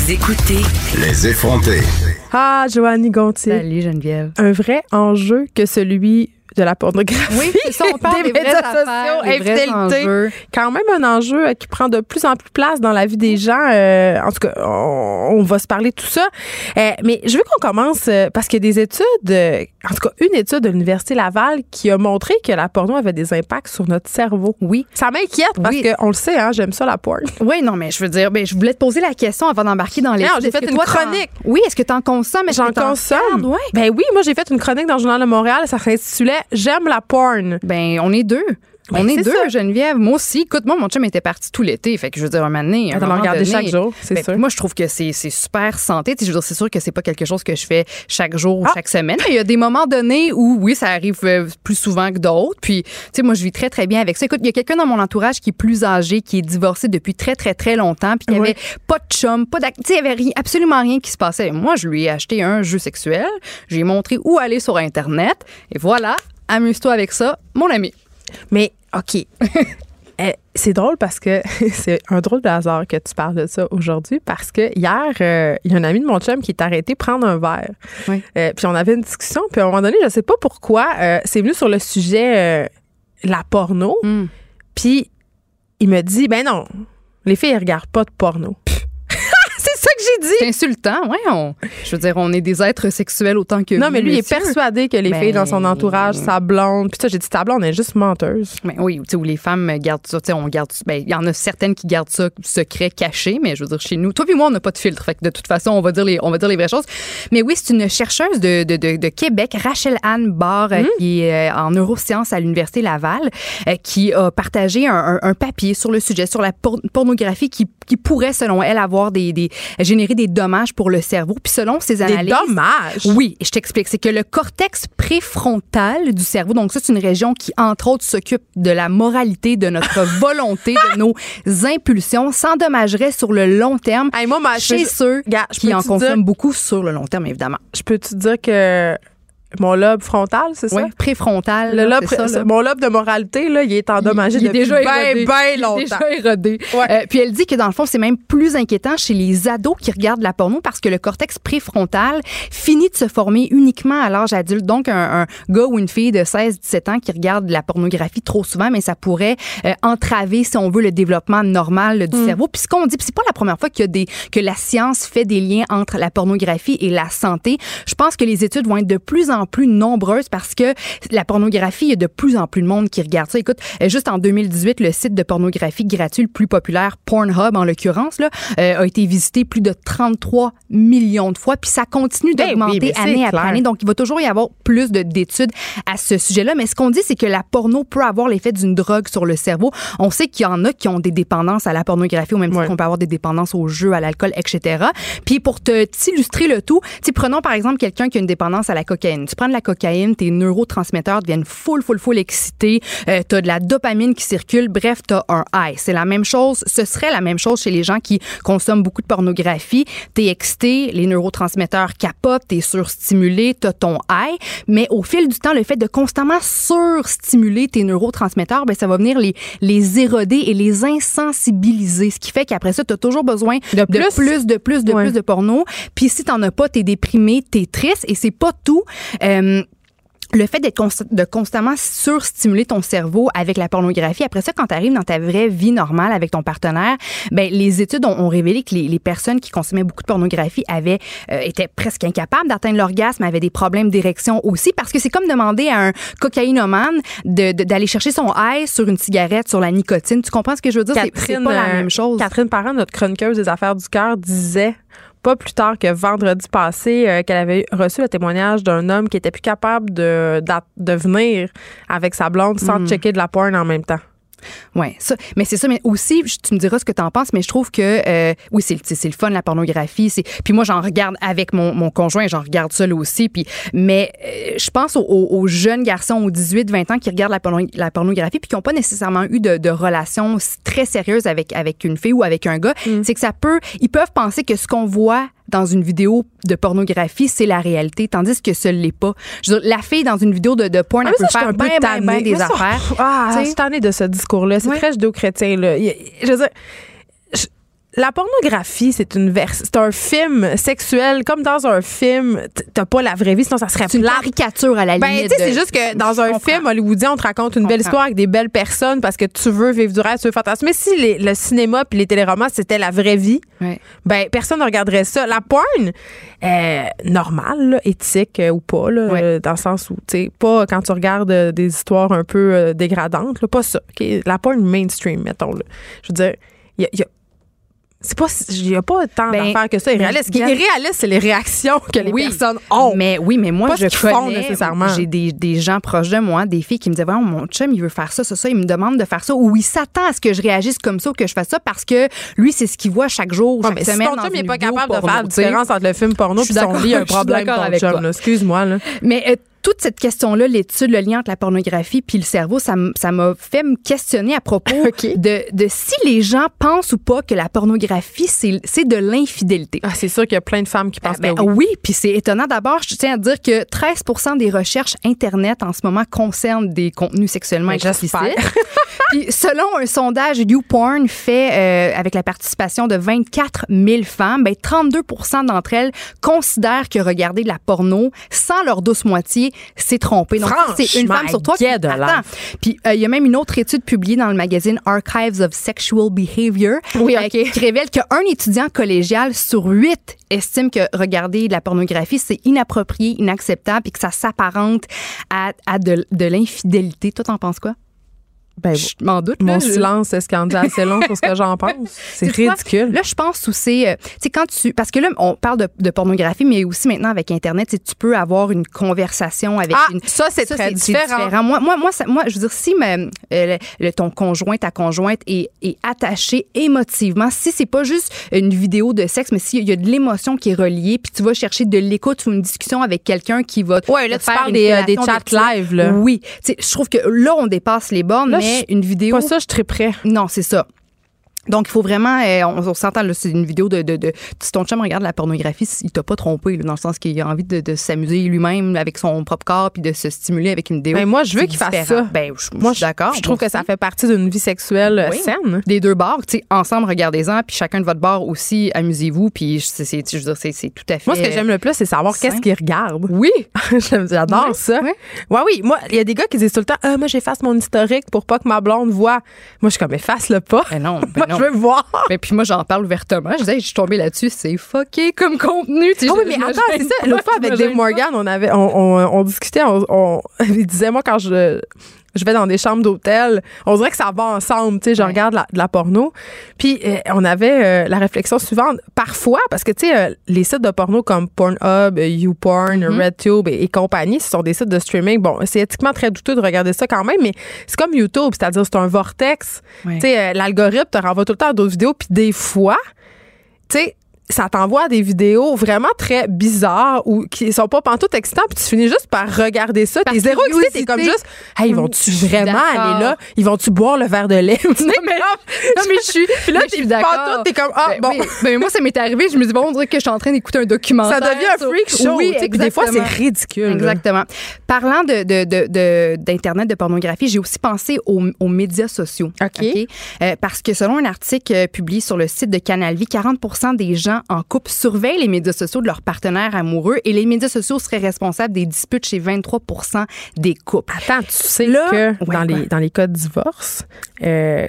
Vous écoutez Les effrontés. Ah, Joannie Gontier. Salut Geneviève. Un vrai enjeu que celui de la pornographie. Oui, ça, on parle des, médias vraies affaires, sociaux, des infidélité. Quand même un enjeu euh, qui prend de plus en plus place dans la vie des gens. Euh, en tout cas, on, on va se parler de tout ça. Euh, mais je veux qu'on commence parce qu'il y a des études, en tout cas une étude de l'Université Laval qui a montré que la porno avait des impacts sur notre cerveau. Oui. Ça m'inquiète parce Oui. qu'on le sait, hein, j'aime ça la porn. Oui, non, mais je veux dire, ben, je voulais te poser la question avant d'embarquer dans les. Non, j'ai fait une chronique. Oui, est-ce que tu en consommes? J'en consomme. Ouais. Ben oui, moi j'ai fait une chronique dans le Journal de Montréal, ça s'intitulait J'aime la porn. Ben, on est deux. Ben, on est deux, ça. Geneviève. Moi aussi. Écoute, moi, mon chum était parti tout l'été. Fait que je veux dire, un moment donné. regarder donné, chaque jour, c'est ben, sûr. Moi, je trouve que c'est super santé. Tu sais, je veux dire, c'est sûr que c'est pas quelque chose que je fais chaque jour ou Ah. chaque semaine. Mais il y a des moments donnés où, oui, ça arrive euh, plus souvent que d'autres. Puis, tu sais, moi, je vis très, très bien avec ça. Écoute, il y a quelqu'un dans mon entourage qui est plus âgé, qui est divorcé depuis très, très, très longtemps. Puis, il n'y Oui. avait pas de chum, pas d'ac- Tu sais, il y avait rien- absolument rien qui se passait. Moi, je lui ai acheté un jeu sexuel. J'ai montré où aller sur Internet. Et voilà, amuse-toi avec ça, mon ami. Mais, OK. Eh, c'est drôle parce que c'est un drôle de hasard que tu parles de ça aujourd'hui parce que hier, euh, il y a un ami de mon chum qui est arrêté prendre un verre. Oui. Euh, puis on avait une discussion, puis à un moment donné, je sais pas pourquoi, euh, c'est venu sur le sujet la porno. Mm. Puis il me dit, ben non, les filles, elles regardent pas de porno. que j'ai dit. C'est insultant, ouais. On, je veux dire, on est des êtres sexuels autant que Non, vous, mais lui, il est persuadé que les Ben- filles dans son entourage, sa blonde. Puis ça, j'ai dit, ta blonde est juste menteuse. Mais oui, tu sais, où les femmes gardent ça, tu sais, on garde, ben, il y en a certaines qui gardent ça secret, caché, mais je veux dire, chez nous, toi puis moi, on n'a pas de filtre, fait que de toute façon, on va dire les, on va dire les vraies choses. Mais oui, c'est une chercheuse de, de, de, de Québec, Rachel Anne Barr, euh, qui est euh, en neurosciences à l'Université Laval, euh, qui a partagé un, un- un papier sur le sujet, sur la por- pornographie qui, qui pourrait, selon elle, avoir des, des, générer des dommages pour le cerveau. Puis selon Des analyses. dommages? Oui, je t'explique. C'est que le cortex préfrontal du cerveau, donc ça, c'est une région qui, entre autres, s'occupe de la moralité, de notre volonté, de nos impulsions, s'endommagerait sur le long terme Hey, moi, ma- je chez peux- ceux Gars, qui en dire- consomment beaucoup sur le long terme, évidemment. Je peux te dire que mon lobe frontal, c'est Oui, ça? préfrontal. Le lobe, c'est ça, là. mon lobe de moralité, là, il est endommagé Il est depuis déjà bien, érodé. bien Il est longtemps. déjà érodé. Ouais. Euh, puis elle dit que dans le fond, c'est même plus inquiétant chez les ados qui regardent la porno parce que le cortex préfrontal finit de se former uniquement à l'âge adulte. Donc, un, un gars ou une fille de 16-17 ans qui regarde la pornographie trop souvent, mais ça pourrait euh, entraver, si on veut, le développement normal du cerveau. Puis ce qu'on dit, puis c'est pas la première fois qu'il y a des, que la science fait des liens entre la pornographie et la santé. Je pense que les études vont être de plus en plus nombreuses parce que la pornographie, il y a de plus en plus de monde qui regarde ça. Écoute, euh, juste en 2018, le site de pornographie gratuit le plus populaire, Pornhub en l'occurrence, là, euh, a été visité plus de 33 millions de fois. Puis ça continue Ben oui, d'augmenter année après clair. année. Donc, il va toujours y avoir plus de- d'études à ce sujet-là. Mais ce qu'on dit, c'est que la porno peut avoir l'effet d'une drogue sur le cerveau. On sait qu'il y en a qui ont des dépendances à la pornographie, au même titre Ouais. qu'on peut avoir des dépendances au jeu, à l'alcool, etc. Puis pour te t'illustrer le tout, prenons par exemple quelqu'un qui a une dépendance à la cocaïne. Tu prends de la cocaïne, tes neurotransmetteurs deviennent full, full, full excités. Euh, tu as de la dopamine qui circule. Bref, tu as un high. C'est la même chose. Ce serait la même chose chez les gens qui consomment beaucoup de pornographie. Tu es excité, les neurotransmetteurs capotent, tu es surstimulé, tu as ton high. Mais au fil du temps, le fait de constamment surstimuler tes neurotransmetteurs, ben, ça va venir les, les éroder et les insensibiliser. Ce qui fait qu'après ça, tu as toujours besoin De de plus? plus, de plus, de Ouais. plus de porno. Puis si t'en as pas, t'es déprimé, t'es triste et c'est pas tout. Euh, le fait d'être const- de constamment surstimuler ton cerveau avec la pornographie, après ça, quand tu arrives dans ta vraie vie normale avec ton partenaire, ben, les études ont, ont révélé que les, les personnes qui consommaient beaucoup de pornographie avaient, euh, étaient presque incapables d'atteindre l'orgasme, avaient des problèmes d'érection aussi, parce que c'est comme demander à un cocaïnomane de- de- d'aller chercher son high sur une cigarette, sur la nicotine. Tu comprends ce que je veux dire? C'est- C'est pas la euh, même chose. Catherine Parent, notre chroniqueuse des affaires du cœur, disait pas plus tard que vendredi passé euh, qu'elle avait reçu le témoignage d'un homme qui était plus capable de, de venir avec sa blonde sans Mm. checker de la porn en même temps. Ouais, ça. Mais c'est ça. Mais aussi, tu me diras ce que tu en penses, mais je trouve que euh, oui, c'est le, fun la pornographie. Puis moi j'en regarde avec mon, mon conjoint, j'en regarde seul aussi. Puis mais euh, je pense aux, jeunes garçons aux 18-20 ans qui regardent la, porno- la pornographie puis qui n'ont pas nécessairement eu de, de relation très sérieuse avec avec une fille ou avec un gars. C'est que ça peut, ils peuvent penser que ce qu'on voit dans une vidéo de pornographie, c'est la réalité, tandis que ce l'est pas. Je veux dire, la fille dans une vidéo de, de porn, Ah, elle peut ça, faire un peu bien, des Mais ça, affaires. pff, Ah, je suis tannée de ce discours-là. C'est Ouais. très judéo-chrétien. Je veux dire, la pornographie, c'est une vers- c'est un film sexuel. Comme dans un film, t'as pas la vraie vie, sinon ça serait une plate. caricature à la Ben, limite. tu sais, c'est juste que dans un film hollywoodien, on te raconte une belle histoire avec des belles personnes parce que tu veux vivre du rêve, tu veux fantasmer. Mais si les- le cinéma puis les téléromans, c'était la vraie vie, Ouais. ben personne ne regarderait ça. La porn, euh, normale, là, éthique euh, ou pas, là, Ouais. euh, dans le sens où, tu sais, pas quand tu regardes euh, des histoires un peu euh, dégradantes, là, pas ça. La porn mainstream, mettons. Là. Je veux dire, il y a- y a c'est pas, il n'y a pas tant Ben, d'affaires que ça. Irréaliste. Ce qui est irréaliste, c'est les réactions que les Oui. personnes ont. Mais oui, mais moi, Pas ce je font connais, nécessairement. J'ai des, des gens proches de moi, des filles qui me disaient, Voyons, mon chum, il veut faire ça, ça, ça. Il me demande de faire ça. Ou il s'attend à ce que je réagisse comme ça ou que je fasse ça parce que lui, c'est ce qu'il voit chaque jour, Ouais, chaque mais si ton chum n'est pas capable de faire la différence entre le film porno et son lit, un problème, ton avec chum. Excuse-moi. Là. Mais euh, toute cette question-là, l'étude, le lien entre la pornographie puis le cerveau, ça m'a fait me questionner à propos de, de si les gens pensent ou pas que la pornographie, c'est de l'infidélité. Ah, c'est sûr qu'il y a plein de femmes qui pensent Ben que oui. oui, puis c'est étonnant. D'abord, je tiens à dire que 13% des recherches Internet en ce moment concernent des contenus sexuellement Ben, explicites. puis selon un sondage YouPorn fait euh, avec la participation de 24 000 femmes, ben 32 d'entre elles considèrent que regarder de la porno sans leur douce moitié, c'est tromper. Donc, ça, c'est une femme sur trois qui attends. Puis euh, il y a même une autre étude publiée dans le magazine Archives of Sexual Behavior Oui, euh, qui révèle qu'un étudiant collégial sur huit estime que regarder de la pornographie, c'est inapproprié, inacceptable et que ça s'apparente à, à de, de l'infidélité. Toi, t'en penses quoi? Ben, Je m'en doute. mon silence, en dit assez long sur ce que j'en pense? C'est quoi? ridicule. Là, je pense où c'est. euh, tu quand tu. Parce que là, on parle de, de pornographie, mais aussi maintenant avec Internet, tu peux avoir une conversation avec Ah, une. ça, c'est très différent. Moi, moi, moi, ça- moi, je veux dire, si me- euh, le- ton conjoint, ta conjointe est, est attaché émotivement, si c'est pas juste une vidéo de sexe, mais s'il y a de l'émotion qui est reliée, puis tu vas chercher de l'écoute ou une discussion avec quelqu'un qui va. Ouais, là, te tu faire parles des, euh, des chats live, là. Oui. Tu sais, je trouve que là, on dépasse les bornes, Là, mais je- une vidéo. Pas ça, je prêt. Non, c'est ça. Donc, il faut vraiment, euh, on, on s'entend, là, c'est une vidéo de, de, de- Si ton chum regarde la pornographie, il t'a pas trompé, là, dans le sens qu'il a envie de, de s'amuser lui-même avec son propre corps puis de se stimuler avec une vidéo. Ben, moi, je veux qu'il fasse ça. Ben, je, Moi, je suis d'accord. Je trouve que ça fait partie d'une vie sexuelle euh, Oui. saine. Des deux bords, tu sais, ensemble, regardez-en, puis chacun de votre bord aussi, amusez-vous, puis c'est, je veux dire, c'est, tout à fait. Moi, ce que j'aime le plus, c'est savoir qu'est-ce qu'ils regardent. Oui. J'adore ça. ouais. Ouais, oui. Moi, il y a des gars qui disent tout le temps, ah, moi, j'efface mon historique pour pas que ma blonde voit. Moi, je suis comme, efface-le pas. Ben non, ben non. je veux voir. Ben, puis moi, j'en parle ouvertement. Je disais, Hey, je suis tombée là-dessus, c'est fucké comme contenu. Tu sais, Ah oui, mais attends, c'est ça. L'autre fois, avec Dave. Morgan, on, avait, on, on, on discutait, on, on- il disait, moi, quand je, je vais dans des chambres d'hôtel, on dirait que ça va ensemble. Tu sais, je Ouais. regarde la- de la porno. Puis, euh, on avait euh, la réflexion suivante. Parfois, parce que, tu sais, euh, les sites de porno comme Pornhub, YouPorn, Mm-hmm. RedTube et, et compagnie, ce sont des sites de streaming. Bon, c'est éthiquement très douteux de regarder ça quand même, mais c'est comme YouTube, c'est-à-dire c'est un vortex. Ouais. Tu sais, l'algorithme te renvoie tout le temps à d'autres vidéos, puis des fois, tu sais, ça t'envoie des vidéos vraiment très bizarres ou qui sont pas pantoute excitants puis tu finis juste par regarder ça t'es zéro excité t'es comme juste hey ils vont-tu suis vraiment aller là? Ils vont-tu boire le verre de lait? Non, mais, non, mais je suis, puis là mais je t'es suis d'accord. pantoute t'es comme ah Ben, bon oui. Ben, moi, ça m'est arrivé. Je me dis, bon, on dirait que je suis en train d'écouter un documentaire. ça devient un freak show Oui, des fois c'est exactement. ridicule. Exactement. Parlant de, de, de, de- d'Internet, de pornographie, j'ai aussi pensé aux, aux médias sociaux. OK. Euh, parce que selon un article euh, publié sur le site de Canal Vie, 40 des gens gens en couple surveillent les médias sociaux de leurs partenaires amoureux et les médias sociaux seraient responsables des disputes chez 23% des couples. Attends, tu sais Là- que Ouais, dans, les, dans les cas de divorce, euh,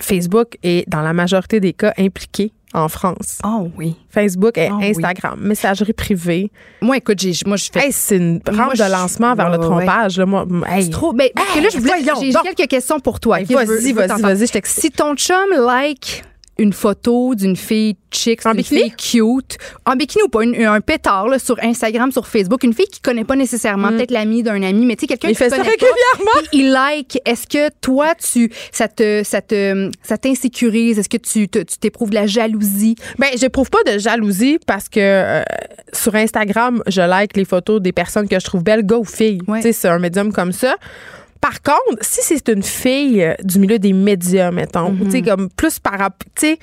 Facebook est dans la majorité des cas impliqué en France. Oh oui. Facebook et Ah oui. Instagram, messagerie privée. Moi, écoute, j'ai, moi, je fais Hey, c'est une rampe de lancement vers le ouais. trompage. Là, moi, hey. C'est trop. Ben, parce que là, je voulais- j'ai quelques questions pour toi. Hey, veux- vas-y, vas-y, vas-y, je. Si ton chum like une photo d'une fille chic, bikini? fille cute, en bikini ou pas, une- un pétard là, sur Instagram, sur Facebook, une fille qui connaît pas nécessairement, peut-être l'ami d'un ami, mais tu sais, quelqu'un Mm. Qui fait ça régulièrement. pas, il like. Est-ce que toi, tu, ça te, ça te, ça t'insécurise? Est-ce que tu, t'éprouves de la jalousie? Ben, j'éprouve pas de jalousie parce que euh, sur Instagram, je like les photos des personnes que je trouve belles, gars ou filles. Ouais. Tu sais, c'est un médium comme ça. Par contre, si c'est une fille euh, du milieu des médias, mettons, tu sais, comme plus par tu sais,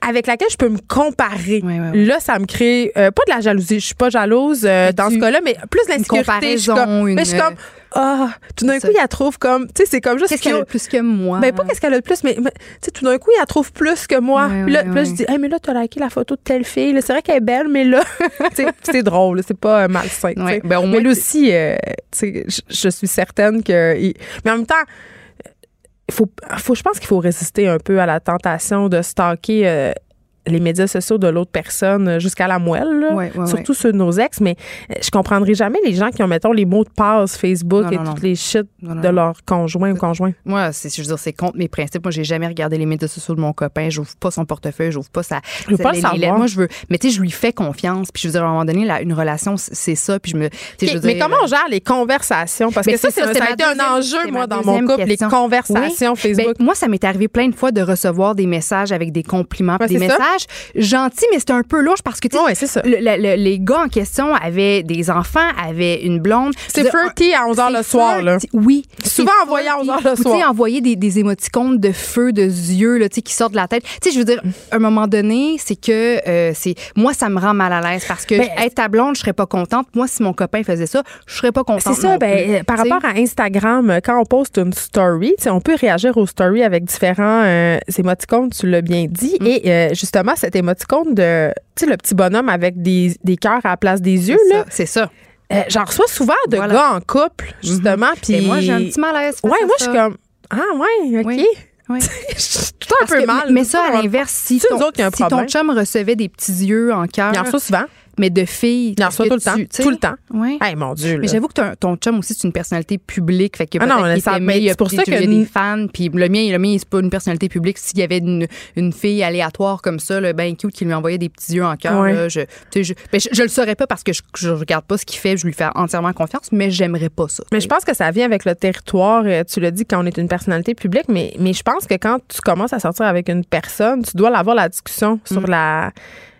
avec laquelle je peux me comparer. Là, ça me crée euh, pas de la jalousie. Je suis pas jalouse euh, dans ce cas-là, mais plus l'insécurité. Je comme, une- mais je suis comme, ah, tout d'un coup, il la trouve comme, tu sais, c'est comme juste Qu'est-ce qu'elle a de plus que moi? Ben, pas qu'est-ce qu'elle a de plus, mais, mais, tu sais, tout d'un coup, il la trouve plus que moi. Là, là, je dis, hey, mais là, t'as liké la photo de telle fille. C'est vrai qu'elle est belle, mais là, tu sais, c'est drôle. C'est pas euh, malsain. ben, au mais moins, là aussi, euh, tu sais, je- suis certaine que. il- Mais en même temps, faut, faut, je pense qu'il faut résister un peu à la tentation de stalker euh, les médias sociaux de l'autre personne euh, jusqu'à la moelle, là. Ouais, ouais, surtout ceux de nos ex, mais euh, je comprendrai jamais les gens qui ont, mettons, les mots de passe Facebook Non, et non, toutes non. les shit de leur conjoint ou conjoint. Moi, c'est, je veux dire, c'est contre mes principes. Moi, j'ai jamais regardé les médias sociaux de mon copain. J'ouvre pas son portefeuille, j'ouvre pas sa. Je veux pas le les savoir. Moi, je veux. Mais tu sais, je lui fais confiance. Puis je veux dire, à un moment donné, là, une relation, c'est- ça. Puis je me. je veux mais dire, comment on gère les conversations? Parce que ça, ça, a été un enjeu, moi, dans mon couple, question. les conversations Ben, Facebook. moi, ça m'est arrivé plein de fois de recevoir des messages avec des compliments, des c'est gentils, mais c'était un peu louche parce que tu sais, Ouais, c'est ça. le- le- le- les gars en question avaient des enfants, avaient une blonde. C'est flirty à 11 h le soir, là. Oui. Souvent envoyé à flirty. 11 heures le Tu soir. sais, envoyer des, des émoticônes de feu, de yeux, là, tu sais, qui sortent de la tête. Tu sais, je veux dire, à un moment donné, c'est que euh, c'est moi, ça me rend mal à l'aise parce que Ben, être ta blonde, je serais pas contente. Moi, si mon copain faisait ça, je serais pas contente. C'est ça, ben, plus. par Tu rapport à Instagram, quand on poste une story, tu sais, on peut réagir aux stories avec différents euh, émoticônes, tu l'as bien dit. Mm. Et euh, justement, cet émoticône de, tu sais, le petit bonhomme avec des, des cœurs à la place des yeux, là, C'est ça. euh, j'en reçois souvent de Voilà. gars en couple, justement. Puis Et moi, j'ai un petit malaise. face Ouais, à moi, je suis comme, ah, ouais, OK. Oui. Oui. Je suis tout un Parce peu que- mal. Mais ça, à l'inverse, si, ton, si ton chum recevait des petits yeux en cœur, Il en reçoit souvent. Mais de filles. Reçoit que tout le temps. tu- Tout le temps? Oui. Hey, mon Dieu, Mais j'avoue que ton, ton chum aussi, c'est une personnalité publique. Fait que Ah non, ça- c'est pour ça il y a que- des fans. Puis le mien, le mien, c'est pas une personnalité publique. S'il y avait une, une fille aléatoire comme ça, le ben cute, qui lui envoyait des petits yeux en cœur, là, je, je, ben, je, je le saurais pas parce que je, je regarde pas ce qu'il fait, je lui fais entièrement confiance, mais j'aimerais pas ça. Mais je pense que ça vient avec le territoire. Euh, Tu l'as dit quand on est une personnalité publique, mais, mais je pense que quand tu commences à sortir avec une personne, tu dois l'avoir la discussion Mm. sur la.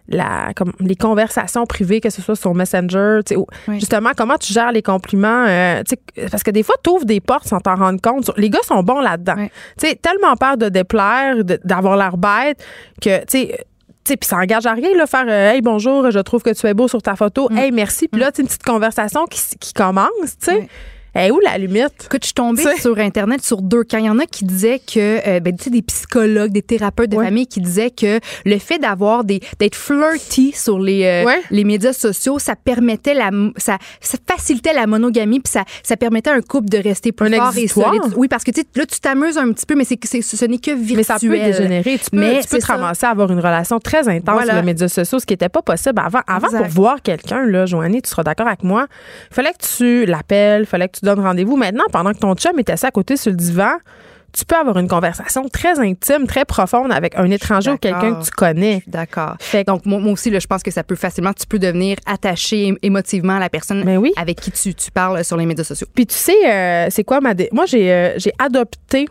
La, comme les conversations privées, que ce soit sur Messenger, tu sais, ou Oui. justement, comment tu gères les compliments, euh, tu sais, parce que des fois, tu ouvres des portes sans t'en rendre compte. Les gars sont bons là-dedans. Oui. Tu sais, tellement peur de déplaire, d'avoir l'air bête, que, tu sais, tu sais, puis ça engage à rien, là, faire euh, Hey, bonjour, je trouve que tu es beau sur ta photo. Hey, merci. Puis là, tu sais, une petite conversation qui, commence, tu sais. Oui. Hey, où la limite? Écoute, je suis tombée sur Internet sur deux cas. Il y en a qui disaient que, euh, ben, tu sais, des psychologues, des thérapeutes de Ouais. famille qui disaient que le fait d'avoir des, d'être flirty sur les, euh, Ouais. les médias sociaux, ça permettait la, ça, ça facilitait la monogamie puis ça, ça permettait à un couple de rester plus Un fort et solide. Oui, parce que, tu sais, là, tu t'amuses un petit peu, mais c'est, que c'est, ce n'est que virtuel. Mais ça peut dégénérer. Tu peux, Mais tu peux te ça. ramasser à avoir une relation très intense Voilà. sur les médias sociaux, ce qui n'était pas possible avant. Avant, Exact. pour voir quelqu'un, là, Joanie, tu seras d'accord avec moi, il fallait que tu l'appelles, il fallait que tu donnes rendez-vous. Maintenant, pendant que ton chum est assis à côté sur le divan, tu peux avoir une conversation très intime, très profonde avec un étranger ou quelqu'un que tu connais. D'accord. Donc, moi, moi aussi, là, je pense que ça peut facilement, tu peux devenir attaché émotivement à la personne Ben oui. avec qui tu, tu parles sur les médias sociaux. Puis tu sais, euh, c'est quoi ma. dé- Moi, j'ai euh, j'ai adopté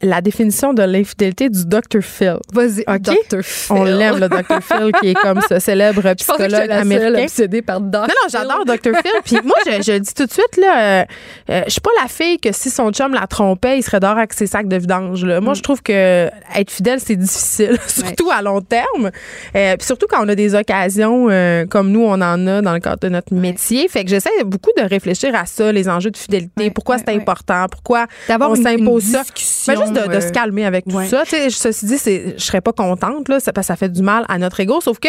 la définition de l'infidélité du Dr. Phil. Vas-y, OK? Dr. Phil. On l'aime, le Dr. Phil, qui est comme ce célèbre psychologue américain. obsédée par Dr. Non, non, j'adore Dr. Phil. Puis moi, je, je le dis tout de suite, là, euh, euh, je suis pas la fille que si son chum la trompait, il serait dehors avec ses sacs de vidange. là. Mm. Moi, je trouve que être fidèle, c'est difficile, surtout à long terme. Euh, puis surtout quand on a des occasions euh, comme nous, on en a dans le cadre de notre métier. Fait que j'essaie beaucoup de réfléchir à ça, les enjeux de fidélité. Ouais, pourquoi c'est important? Pourquoi on s'impose ça? discussion, Ben, juste de, de se calmer avec tout ouais. ça. Tu sais, ceci dit, je serais pas contente, là, ça, parce que ça fait du mal à notre ego. Sauf que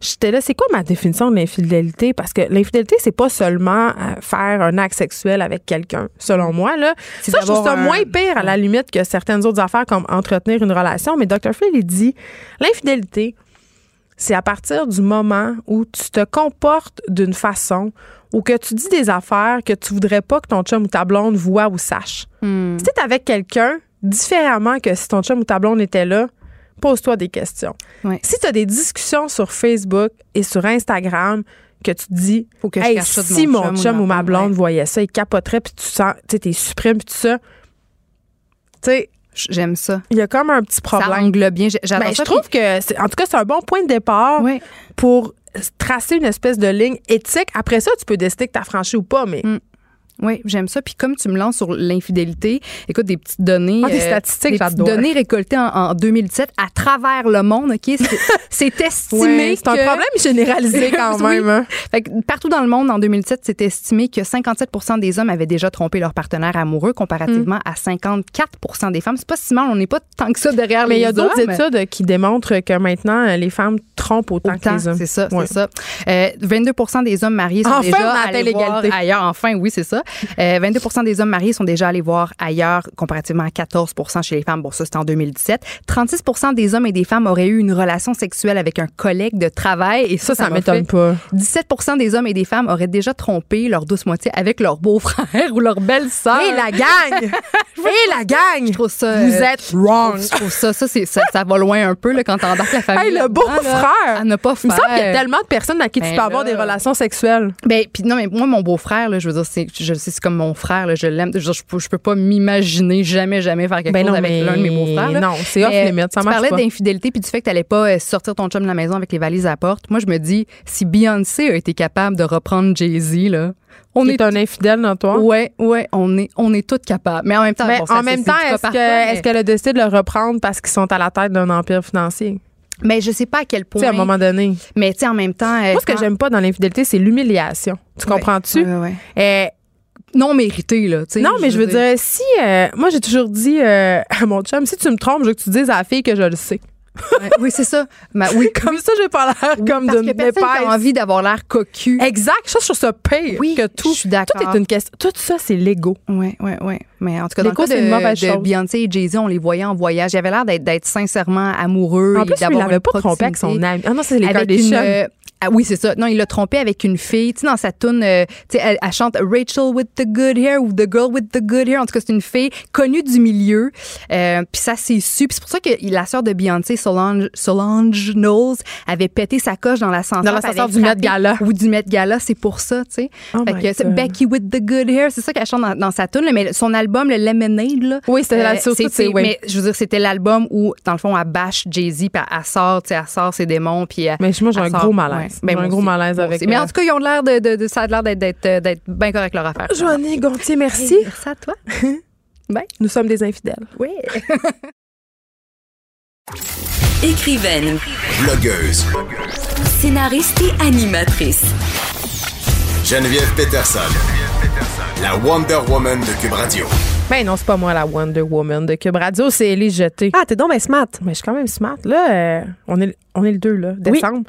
j'étais là, c'est quoi ma définition de l'infidélité? Parce que l'infidélité, c'est pas seulement euh, faire un acte sexuel avec quelqu'un, selon moi. Là. Ça, je trouve ça un- moins pire à la limite que certaines autres affaires comme entretenir une relation. Mais Dr. Phil, il dit, l'infidélité, c'est à partir du moment où tu te comportes d'une façon ou que tu dis des affaires que tu voudrais pas que ton chum ou ta blonde voit ou sache. Hmm. Si t'es avec quelqu'un, différemment que si ton chum ou ta blonde était là, pose-toi des questions. Ouais. Si tu as des discussions sur Facebook et sur Instagram que tu te dis, Faut que je hey, cache ça de si mon mon chum ou chum ma ou ma blonde, ouais. voyait ça, il capoterait, puis tu sens, tu t'es suprême, puis tout ça. Tu sais, J'aime ça. il y a comme un petit Ça problème. englobe bien. J'ai- J'adore Ben, ça. je trouve que, en tout cas, c'est un bon point de départ pour tracer une espèce de ligne éthique. Après ça, tu peux décider que tu as franchi ou pas, mais Mm. Oui, j'aime ça. Puis comme tu me lances sur l'infidélité, écoute, des petites données. Ah, des euh, statistiques, des petites données récoltées en, en 2017 à travers le monde, OK? C'est- estimé Ouais, c'est un que- problème généralisé quand Oui. même. hein. Fait que partout dans le monde, en 2007, c'est estimé que 57% des hommes avaient déjà trompé leur partenaire amoureux comparativement à 54% des femmes. C'est pas si mal, on n'est pas tant que ça derrière Mais les il y a d'autres hommes. études qui démontrent que maintenant, euh, les femmes trompent autant, que les hommes. c'est ça, Ouais. c'est ça. Euh, 22% des hommes mariés sont Enfin, déjà allés voir ailleurs. Enfin, oui, c'est ça. Euh, 22% des hommes mariés sont déjà allés voir ailleurs comparativement à 14 chez les femmes. Bon, ça, c'était en 2017. 36 des hommes et des femmes auraient eu une relation sexuelle avec un collègue de travail. Et ça, Ça, ça m'étonne pas. 17 des hommes et des femmes auraient déjà trompé leur douce moitié avec leur beau-frère ou leur belle-sœur. Hé, la gang! Hé, la gang! Je trouve ça. Vous euh, êtes wrong! Je trouve ça, ça, ça, ça va loin un peu là, quand t'embarques la famille. Hey, le beau-frère! À ne pas Il me faire. semble qu'il y a tellement de personnes à qui tu Ben peux avoir des relations sexuelles. Ben, puis non, mais moi, mon beau-frère, je veux dire, c'est, je sais, c'est comme mon frère, là, je l'aime. Je, je, peux- je peux pas m'imaginer jamais, jamais faire quelque Ben chose non, avec l'un de mes beaux-frères. non, c'est off limit, ça tu parlais d'infidélité puis du fait que t'allais pas euh, sortir ton chum de la maison avec les valises à la porte. Moi, je me dis, si Beyoncé a été capable de reprendre Jay-Z, là, on est est un infidèle dans toi? Ouais, ouais, on est, on est toutes capables. Mais en même temps, Mais bon, ça, en même temps, est-ce que- qu'elle a décidé de le reprendre parce qu'ils sont à la tête d'un empire financier? Mais je sais pas à quel point. sais, à un moment donné. Mais tu sais, en même temps. euh, Moi, ce que quand- j'aime pas dans l'infidélité, c'est l'humiliation. Tu comprends-tu? ouais, ouais. Euh, Non mérité, là. non, mais je veux dire, si. euh, moi, j'ai toujours dit euh, à mon chum, si tu me trompes, je veux que tu dises à la fille que je le sais. Ouais, oui, c'est ça. Ben, oui, Comme ça, j'ai pas l'air comme parce d'une que personne n'a épaisse. envie d'avoir l'air cocu. Exact. Ça, je trouve ça pire Oui, que tout. je suis d'accord. Tout est une question. Tout ça, c'est l'ego. Oui, oui, oui. Mais en tout cas, dans le cas de, de. Beyoncé et Jay-Z, on les voyait en voyage. Il avait l'air d'être, sincèrement amoureux En et plus, lui, il l'avait pas trompé avec son ami. Ah non, c'est les avec une, Kardashians. euh, ah oui, c'est ça. Non, il l'a trompé avec une fille. Tu sais, dans sa tune, euh, tu sais, elle, elle chante Rachel with the good hair ou The Girl with the good hair. En tout cas, c'est une fille connue du milieu. Euh, puis ça, c'est su. Puis c'est pour ça que la sœur de Beyoncé, Solange, Solange Knowles, avait pété sa coche dans l'ascenseur. Dans l'ascenseur du Met Gala. Ou du Met Gala. C'est pour ça, tu sais. Oh. Becky with the good hair. C'est ça qu'elle chante dans, dans sa tune. Mais son album, le Lemonade, là. Oui, c'était la euh, surtout, c'était- oui. Mais je veux dire, c'était l'album où, dans le fond, elle bâche Jay-Z, puis elle sort, tu sais, elle sort ses démons, puis elle- Mais moi, j'ai un gros malaise. ouais. J'ai Ben, un gros aussi. malaise avec. Mais euh, en tout cas, ils ont l'air de, de- de- ça a l'air d'être, d'être, d'être bien correct leur affaire. Joanie Gontier, merci. Merci à toi. Nous sommes des infidèles. Oui. Écrivaine, Blogueuse. scénariste et animatrice. Geneviève Peterson. La Wonder Woman de Cube Radio. Ben non, c'est pas moi la Wonder Woman de Cube Radio, c'est Élise Jeté. Ah, t'es donc ben smart. Mais je suis quand même smart. Là, euh, on, est, on est le 2, là, décembre.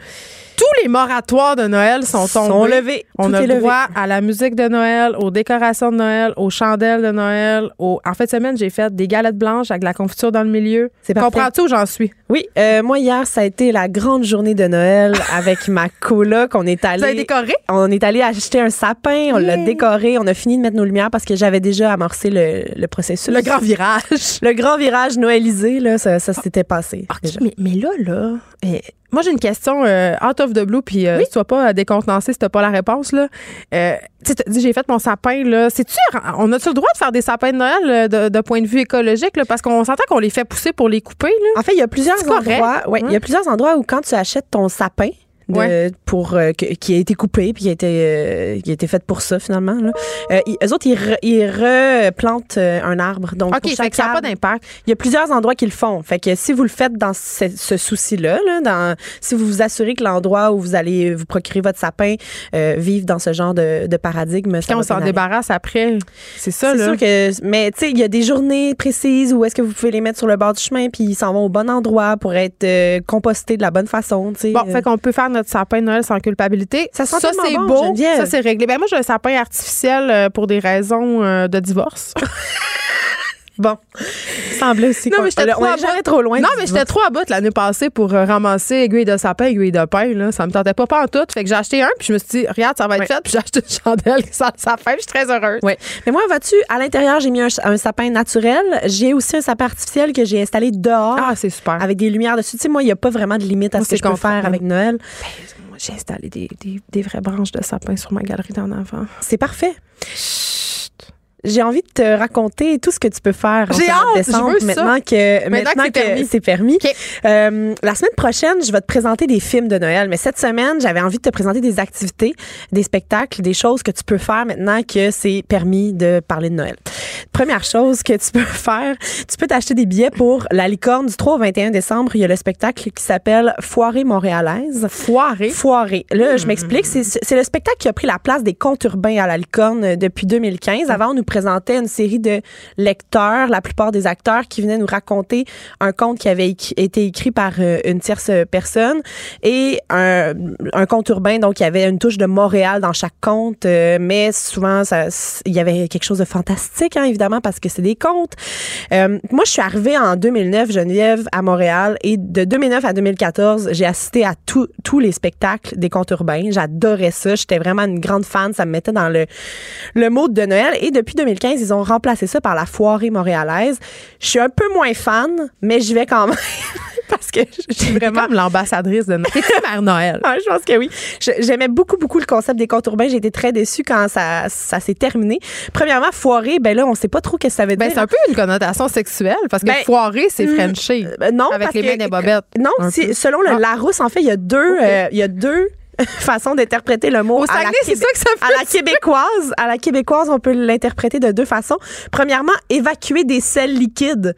Tous les moratoires de Noël sont tombés. Sont levés. On Tout a est levé. droit à la musique de Noël, aux décorations de Noël, aux chandelles de Noël. Aux... En fin de semaine, j'ai fait des galettes blanches avec de la confiture dans le milieu. C'est. Comprends-tu où j'en suis? Oui, euh, moi hier, ça a été la grande journée de Noël avec ma coloc. On est allé, décoré? on est allé acheter un sapin, on l'a décoré, on a fini de mettre nos lumières parce que j'avais déjà amorcé le, le processus. Le grand virage. le grand virage noëlisé là, ça, ça s'était passé. Mais, mais là, là, moi j'ai une question euh, out of the blue, puis euh, sois pas décontenancé si t'as pas la réponse. Là. Euh, tu sais, t'as dit j'ai fait mon sapin. là. C'est-tu, on a-tu le droit de faire des sapins de Noël euh, de, de point de vue écologique? Là, parce qu'on s'entend qu'on les fait pousser pour les couper. Là. En fait, il y a plusieurs endroits. Ouais, il y a plusieurs endroits où quand tu achètes ton sapin, de, Ouais. pour euh, que- qui a été coupé puis qui a été euh, qui a été faite pour ça finalement. Là. Euh, ils- eux autres, ils, re- ils replantent euh, un arbre. Donc OK, pour fait chaque que ça n'a pas arbre, d'impact. il y a plusieurs endroits qui le font. Fait que si vous le faites dans ce, ce souci-là, là, dans, si vous vous assurez que l'endroit où vous allez vous procurer votre sapin euh, vive dans ce genre de, de paradigme, ça Quand on s'en débarrasse après, c'est ça, C'est là. sûr que, mais tu sais, il y a des journées précises où est-ce que vous pouvez les mettre sur le bord du chemin puis ils s'en vont au bon endroit pour être euh, compostés de la bonne façon, tu sais. Bon, fait qu'on peut faire notre sapin de Noël sans culpabilité. Ça sent tellement c'est bon, beau. Geneviève. Ça, c'est réglé. Ben, moi, j'ai un sapin artificiel euh, pour des raisons euh, de divorce. Bon, semblait aussi. Non, mais j'étais trop trop loin. Non, mais j'étais trop à bout l'année passée pour euh, ramasser aiguille de sapin, aiguille de pain. Là. Ça me tentait pas pas en tout. Fait que j'ai acheté un, puis je me suis dit, regarde, ça va être fait. Puis j'ai acheté une chandelle le sapin, je suis très heureuse. Oui. Mais moi, vois-tu, à l'intérieur, j'ai mis un, un sapin naturel. J'ai aussi un sapin artificiel que j'ai installé dehors. Ah, c'est super. Avec des lumières dessus. Tu sais, moi, il n'y a pas vraiment de limite à Moi, ce que je peux faire avec Noël. Moi, j'ai installé des, des, des vraies branches de sapin sur ma galerie d'en avant. C'est parfait. J'ai envie de te raconter tout ce que tu peux faire en J'ai je décembre, ça. maintenant que Maintenant que c'est permis. Euh, la semaine prochaine, je vais te présenter des films de Noël, mais cette semaine, j'avais envie de te présenter des activités, des spectacles, des choses que tu peux faire maintenant que c'est permis de parler de Noël. Première chose que tu peux faire, tu peux t'acheter des billets pour la licorne du 3 au 21 décembre. Il y a le spectacle qui s'appelle Foirée montréalaise. Foiré? Foiré. Là, je m'explique. C'est le spectacle qui a pris la place des contes urbains à la licorne euh, depuis 2015. Avant, on nous présentait une série de lecteurs, la plupart des acteurs qui venaient nous raconter un conte qui avait été écrit par euh, une tierce personne et un, un conte urbain. Donc, il y avait une touche de Montréal dans chaque conte, euh, mais souvent, ça- il y avait quelque chose de fantastique, hein, évidemment, parce que c'est des contes. Euh, moi, je suis arrivée en 2009, Geneviève, à Montréal, et de 2009 à 2014, j'ai assisté à tous tous les spectacles des contes urbains. J'adorais ça. J'étais vraiment une grande fan. Ça me mettait dans le, le mode de Noël. Et depuis 2015, ils ont remplacé ça par la foirée montréalaise. Je suis un peu moins fan, mais j'y vais quand même. parce que je suis Vraiment comme l'ambassadrice de Mère Noël? Ouais, je pense que oui. J'aimais beaucoup, beaucoup le concept des contes urbains. J'ai été très déçue quand ça, ça s'est terminé. Premièrement, foiré, ben là, on sait pas trop ce que ça veut Ben, dire. c'est un peu une connotation sexuelle parce que Ben, foiré, c'est hmm, Frenché. Euh, non, Avec parce les mains des bobettes. Non, selon le Ah. Larousse, en fait, il y a deux, euh, il y a deux façons d'interpréter le mot. Au à Saguenay, c'est ça que ça à fait. la québécoise, à la québécoise, on peut l'interpréter de deux façons. Premièrement, évacuer des sels liquides.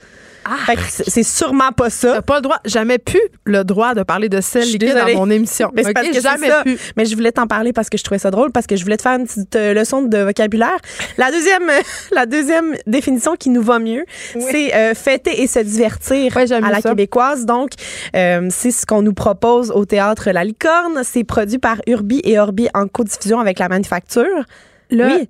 Fait que c'est sûrement pas ça. T'as pas le droit, jamais pu le droit de parler de sel liquide dans mon émission. Mais c'est OK? parce que c'est jamais ça. pu. Mais je voulais t'en parler parce que je trouvais ça drôle, parce que je voulais te faire une petite euh, leçon de vocabulaire. La deuxième, la deuxième définition qui nous va mieux, c'est euh, fêter et se divertir Ouais, à la ça. québécoise. Donc, euh, c'est ce qu'on nous propose au théâtre La Licorne. C'est produit par Urbi et Orbi en codiffusion avec la manufacture. Là, Oui.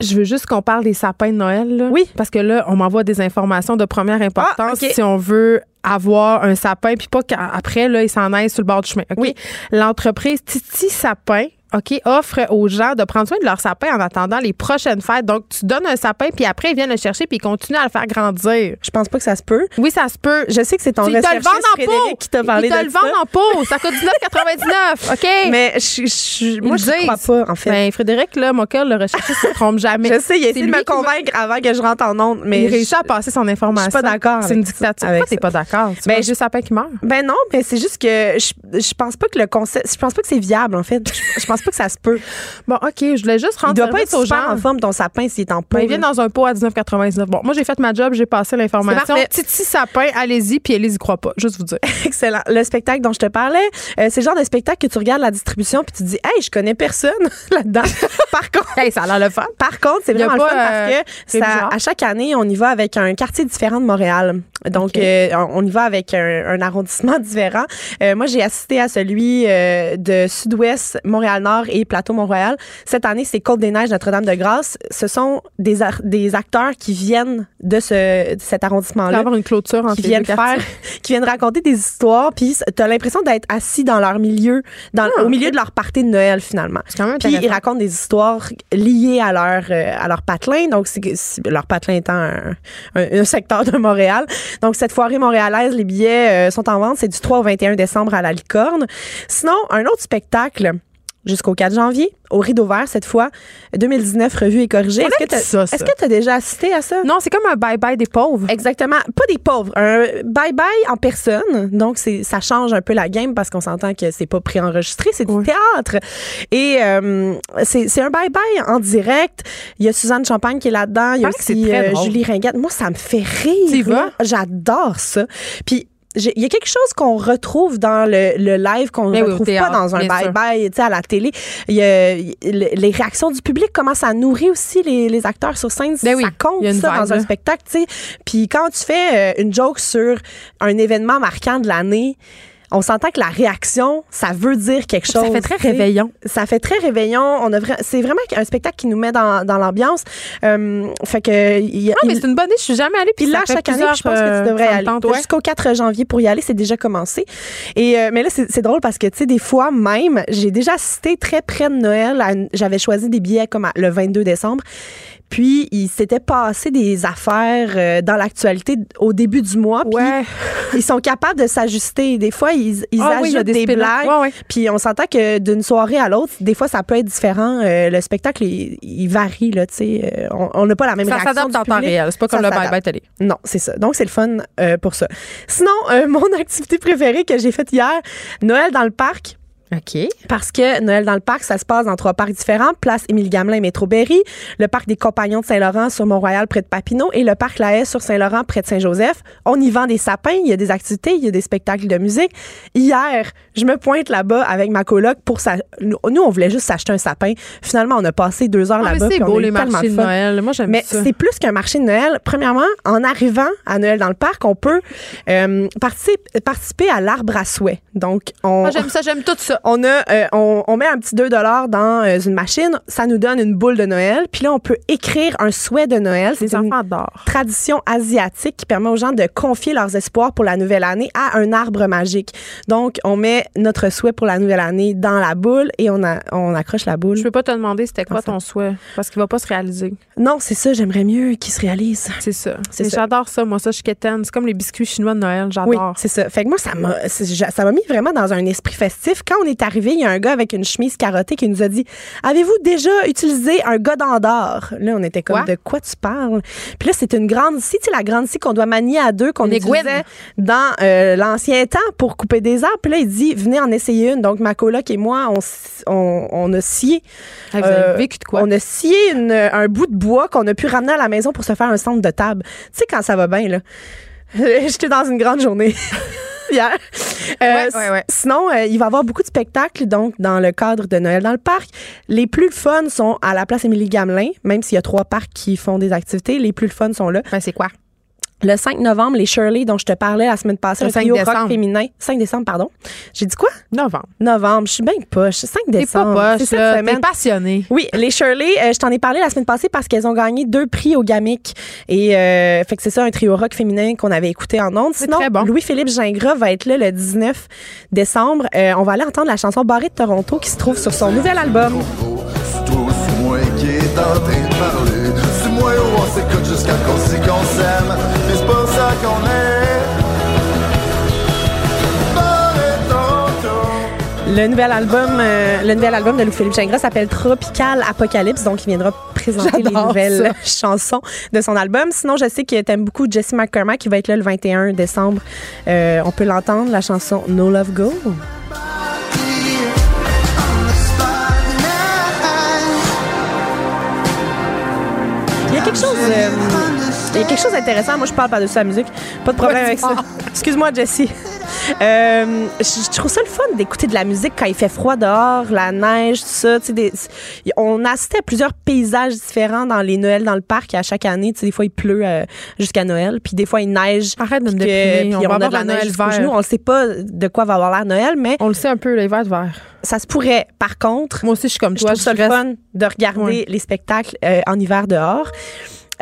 Je veux juste qu'on parle des sapins de Noël. là. Oui. Parce que là, on m'envoie des informations de première importance Ah, si on veut avoir un sapin, puis pas qu'après, là, ils s'en aillent sur le bord du chemin. Oui. L'entreprise Titi Sapin. OK, offre aux gens de prendre soin de leur sapin en attendant les prochaines fêtes. Donc, tu donnes un sapin, puis après, ils viennent le chercher, puis ils continuent à le faire grandir. Je pense pas que ça se peut. Oui, ça se peut. Je sais que c'est ton le recherchiste vendent en pot. Frédéric qui t'a parlé Ils te de le ça. vendent en pot. Ça coûte 19,99. OK? Mais je, je- moi, je crois pas, en fait. Ben, Frédéric, là, mon cœur, le recherché, ne se trompe jamais. je sais, il essayé de me convaincre avant que je rentre en onde, mais il je- réussit à passer son information. je suis pas d'accord C'est une dictature. Pourquoi t'es pas d'accord? Ben, juste sapin qui meurt? Ben non, mais c'est juste que je, je pense pas que le concept, je pense pas que c'est viable en fait. Je, pense pas que ça se peut. Bon, OK, je voulais juste Il rendre doit pas être aux gens. en forme ton sapin s'il est en pot. Ben, il vient dans un pot à 19,99. Bon, moi, j'ai fait ma job, j'ai passé l'information. Titi Sapin, allez-y, puis Élise y croit pas. Juste vous dire. Excellent. Le spectacle dont je te parlais, euh, c'est le genre de spectacle que tu regardes la distribution puis tu te dis, hey, je connais personne là-dedans. Par contre, Hey, ça a l'air le fun. Par contre, c'est Il vraiment le fun euh, parce que ça, bizarre. à chaque année, on y va avec un quartier différent de Montréal. Donc, euh, on y va avec un, un arrondissement différent. Euh, moi, j'ai assisté à celui euh, de Sud-Ouest, Montréal-Nord et Plateau-Montréal. Cette année, c'est Côte-des-Neiges, Notre-Dame-de-Grâce. Ce sont des, des acteurs qui viennent de, ce, de cet arrondissement-là avoir une clôture qui viennent faire, qui viennent raconter des histoires, puis t'as l'impression d'être assis dans leur milieu, dans, Ah, au milieu de leur partie de Noël finalement. Puis ils racontent des histoires liées à leur euh, à leur patelin, donc c'est leur patelin étant un, un- un secteur de Montréal. Donc cette foirée montréalaise, les billets euh, sont en vente, c'est du 3 au 21 décembre à la Licorne. Sinon, un autre spectacle jusqu'au 4 janvier, au Rideau Vert cette fois, 2019 revue et corrigée. Est-ce que tu as déjà assisté à ça? Non, c'est comme un bye-bye des pauvres. Exactement. Pas des pauvres. Un bye-bye en personne. Donc, ça change un peu la game parce qu'on s'entend que c'est pas préenregistré, c'est du théâtre. Et euh, c'est, un bye-bye en direct. Il y a Suzanne Champagne qui est là-dedans. Il y a aussi euh. Julie Ringuette. Moi, ça me fait rire. J'adore ça. Puis, il y a quelque chose qu'on retrouve dans le, le live qu'on ne Ben oui, retrouve théâtre, pas dans un bye-bye, tu sais, à la télé. Y a, les réactions du public commencent à nourrir aussi les, les acteurs sur scène. Ben oui, ça compte, ça, vibe, dans un spectacle, tu sais. Puis quand tu fais euh, une joke sur un événement marquant de l'année, on s'entend que la réaction, ça veut dire quelque chose. Ça fait très réveillon. Ça fait très réveillon. On a vra- c'est vraiment un spectacle qui nous met dans, dans l'ambiance. Euh, fait que y a- Non, mais il- c'est une bonne idée. Je suis jamais allée. Puis là, chaque année, je pense que euh, tu devrais ça me aller. ouais. Jusqu'au 4 janvier pour y aller, c'est déjà commencé. Et euh, mais là, c'est drôle parce que tu sais, des fois même, j'ai déjà assisté très près de Noël. J'avais choisi des billets comme à- le 22 décembre. Puis il s'était passé des affaires euh, dans l'actualité au début du mois. Puis Ouais. ils sont capables de s'ajuster. Des fois, ils, ils Ah oui, des, spin-offs. blagues. Ouais, ouais. Puis on s'entend que d'une soirée à l'autre, des fois, ça peut être différent. Euh, le spectacle, il, il varie, là, tu sais. Euh, on- n'a pas la même Ça réaction s'adapte du en temps réel. C'est pas comme Ça le s'adapte. bye-bye télé. Non, c'est ça. Donc, c'est le fun euh, pour ça. Sinon, euh, mon activité préférée que j'ai faite hier, Noël dans le parc. OK. Parce que Noël dans le parc, ça se passe dans trois parcs différents. Place Émile-Gamelin et Métro Berry, le parc des Compagnons de Saint-Laurent sur Mont-Royal près de Papineau et le parc La Haye sur Saint-Laurent près de Saint-Joseph. On y vend des sapins, il y a des activités, il y a des spectacles de musique. Hier, je me pointe là-bas avec ma coloc pour ça. Nous, on voulait juste s'acheter un sapin. Finalement, on a passé deux heures Ah, là-bas. c'est on beau, a les marchés de. Noël. Moi, j'aime Mais c'est plus qu'un marché de Noël. Premièrement, en arrivant à Noël dans le parc, on peut euh, participer, participer à l'arbre à souhait. Donc, on, Moi, j'aime ça. J'aime tout ça. On a, euh, on, on met un petit 2 dans euh, une machine, ça nous donne une boule de Noël, puis là on peut écrire un souhait de Noël. Les C'est une enfants adorent. tradition asiatique qui permet aux gens de confier leurs espoirs pour la nouvelle année à un arbre magique. Donc on met notre souhait pour la nouvelle année dans la boule et on, a, on accroche la boule. Je peux pas te demander c'était quoi ton souhait parce qu'il va pas se réaliser. Non, c'est ça, j'aimerais mieux qu'il se réalise. C'est ça. C'est. J'adore ça. Moi, ça, je suis quétaine. C'est comme les biscuits chinois de Noël. Oui, J'adore. c'est ça. Fait que moi, ça m'a, ça m'a mis vraiment dans un esprit festif. Quand on est arrivé, il y a un gars avec une chemise carottée qui nous a dit Avez-vous déjà utilisé un godin d'or Là, on était comme Quoi? De quoi tu parles Puis là, c'est une grande scie, tu sais, la grande scie qu'on doit manier à deux, qu'on utilisait dans euh, l'ancien temps pour couper des arbres. Puis là, il dit Venez en essayer une. Donc, ma coloc et moi, on, on, on a scié. Hey, vous avez euh, vécu de quoi? On a scié une- un bout de bois qu'on a pu ramener à la maison pour se faire un centre de table. Tu sais, quand ça va bien, là. J'étais dans une grande journée. Hier. Euh, Ouais, ouais, ouais. Sinon, euh, il va y avoir beaucoup de spectacles donc dans le cadre de Noël dans le parc. Les plus fun sont à la place Émilie Gamelin, même s'il y a trois parcs qui font des activités. Les plus fun sont là. Ben, c'est quoi? Le 5 novembre, les Shirley dont je te parlais la semaine passée, Le un 5 trio rock décembre. féminin. 5 décembre, pardon. J'ai dit quoi? Novembre. Novembre. Je suis bien poche. 5 T'es pas décembre. poche, C'est cette là. T'es semaine. passionné. Oui, les Shirley, euh, je t'en ai parlé la semaine passée parce qu'elles ont gagné deux prix au GAMIC. Et euh, fait que c'est ça, un trio rock féminin qu'on avait écouté en ondes. C'est Sinon, très bon. Louis-Philippe Gingras va être là le 19 décembre. Euh, on va aller entendre la chanson Barré de Toronto qui se trouve sur son nouvel album. C'est toi, c'est moi qui est en train de parler. C'est moi où on s'écoute jusqu'à qu'on sait qu'on s'aime. Mais c'est pas ça qu'on est. Barré Toronto. Le nouvel album, euh, le nouvel album de Louis-Philippe Gingras s'appelle Tropical Apocalypse, donc il viendra présenter les nouvelles chansons de son album. Sinon, je sais que t'aimes beaucoup Jesse McCormack qui va être là le 21 décembre. Euh, on peut l'entendre, la chanson No Love Go. Quelque chose, euh, il y a quelque chose d'intéressant. Moi, je parle par-dessus la musique. Pas de problème avec ça. Excuse-moi, Jessie. Euh, je, je trouve ça le fun d'écouter de la musique quand il fait froid dehors, la neige, tout ça. tu sais, Des, on assistait à plusieurs paysages différents dans les Noëls dans le parc à chaque année. Tu sais, Des fois, il pleut euh, jusqu'à Noël, puis des fois, il neige. Arrête de me déprimer. puis On va a de avoir la un Noël vert. On ne sait pas de quoi va avoir l'air Noël, mais On le sait un peu, les verts de vert. ça se pourrait. Par contre, Moi aussi, je suis comme je toi. trouve ça le reste- fun de regarder Ouais. les spectacles euh, en hiver dehors.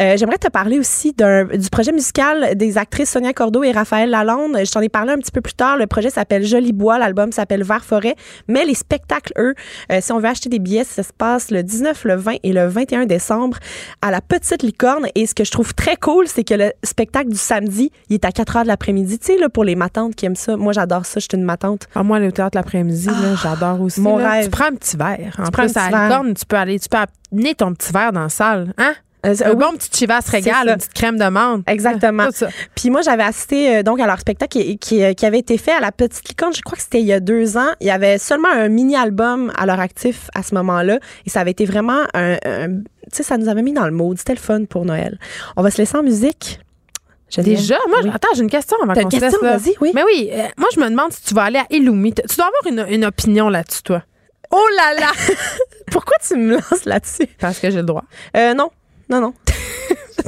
Euh, J'aimerais te parler aussi d'un- du projet musical des actrices Sonia Cordeau et Raphaël Lalonde. Je t'en ai parlé un petit peu plus tard. Le projet s'appelle Joli Bois, l'album s'appelle Vert Forêt. Mais les spectacles, eux, euh, si on veut acheter des billets, ça se passe le 19, le 20 et le 21 décembre à la Petite Licorne. Et ce que je trouve très cool, c'est que le spectacle du samedi, il est à 4 heures de l'après-midi. Tu sais, là, pour les matantes qui aiment ça. Moi, j'adore ça. Je suis une matante. Ah, moi, au théâtre l'après-midi, là, j'adore aussi. mon là. rêve. Tu prends un petit verre. En Tu prends un petit à verre. la licorne, tu peux aller, tu peux amener ton petit verre dans la salle. Hein? Euh, Un oui. bon petit chivas régal, une petite crème de menthe. Exactement. Tout ça. Puis moi, j'avais assisté euh, donc à leur spectacle qui, qui, euh, qui avait été fait à la Petite Licorne. Je crois que c'était il y a deux ans. Il y avait seulement un mini-album à leur actif à ce moment-là. Et ça avait été vraiment un... un- tu sais, ça nous avait mis dans le mood. C'était le fun pour Noël. On va se laisser en musique. Déjà, moi, Oui. attends, j'ai une question avant qu'on une se laisse. oui. Mais oui, euh, moi, je me demande si tu vas aller à Illumi. Tu dois avoir une, une opinion là-dessus, toi. Oh là là! Pourquoi tu me lances là-dessus? Parce que j'ai le droit. Euh, non. Non, non.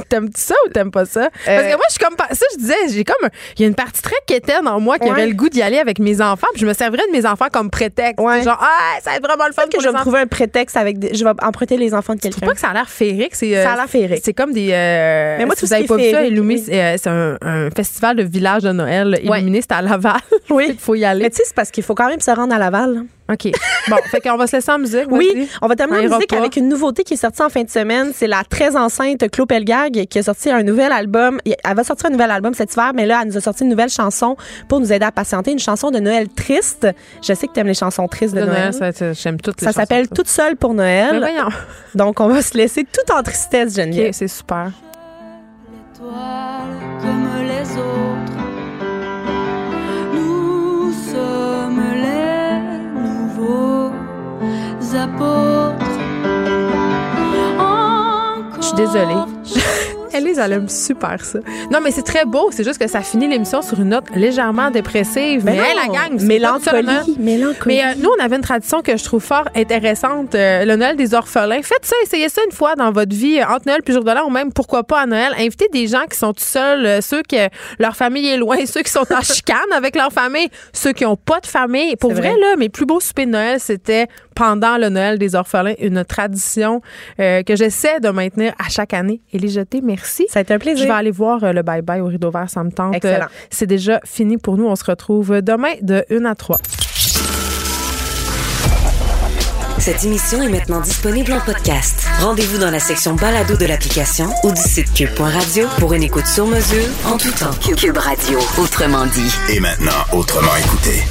T'aimes-tu ça ou t'aimes pas ça? Parce que moi, je suis comme. Ça, je disais, j'ai comme. Il y a une partie très quétaine en moi qui Ouais. aurait le goût d'y aller avec mes enfants. Puis je me servirais de mes enfants comme prétexte. Ouais. Genre, ah, ça va être vraiment le fun que je vais me trouver un prétexte avec... des- Je vais emprunter les enfants de Je trouve quelqu'un. pas que ça a l'air féerique? C'est, euh, Ça a l'air féerique. C'est comme des. euh, Mais moi, si tout vous ce avez qui pas vu ça, oui. c'est, euh, c'est un, un festival de village de Noël illuminé. C'est à Laval. Oui. Il faut y aller. Mais tu sais, c'est parce qu'il faut quand même se rendre à Laval. OK. Bon, fait qu'on va se laisser en musique. Oui, on va terminer en musique avec une nouveauté qui est sortie en fin de semaine. C'est la très enceinte Claude Pelgag qui a sorti un nouvel album. Elle va sortir un nouvel album cet hiver, mais là, elle nous a sorti une nouvelle chanson pour nous aider à patienter. Une chanson de Noël triste. Je sais que tu aimes les chansons tristes de, De Noël. Noël, j'aime toutes les Ça s'appelle Toute seule pour Mais Noël. voyons. Donc, on va se laisser tout en tristesse, Geneviève. OK, c'est super. étoiles comme les autres. Apôtres. Je suis désolée. Elise, elle aime super ça. Non, mais c'est très beau. C'est juste que ça finit l'émission sur une note légèrement dépressive. Mais, non, hey, la gang, mélancolie, mélancolie. Mais euh, nous, on avait une tradition que je trouve fort intéressante, euh, le Noël des orphelins. Faites ça, essayez ça une fois dans votre vie, euh, entre Noël puis jour de l'an, ou même pourquoi pas à Noël. Invitez des gens qui sont tout seuls, euh, ceux que leur famille est loin, ceux qui sont en chicane avec leur famille, ceux qui ont pas de famille. Pour vrai, vrai. là, mes plus beaux soupers de Noël, c'était pendant le Noël des orphelins, une tradition que j'essaie de maintenir à chaque année. Élie Jeté, merci. Ça a été un Je plaisir. vais aller voir euh, le bye-bye au rideau vert, ça me tente. Excellent. Euh, C'est déjà fini pour nous. On se retrouve demain de 1 à 3. Cette émission est maintenant disponible en podcast. Rendez-vous dans la section balado de l'application ou du site cube.radio pour une écoute sur mesure en tout temps. Cube Radio, autrement dit. Et maintenant, autrement écouté.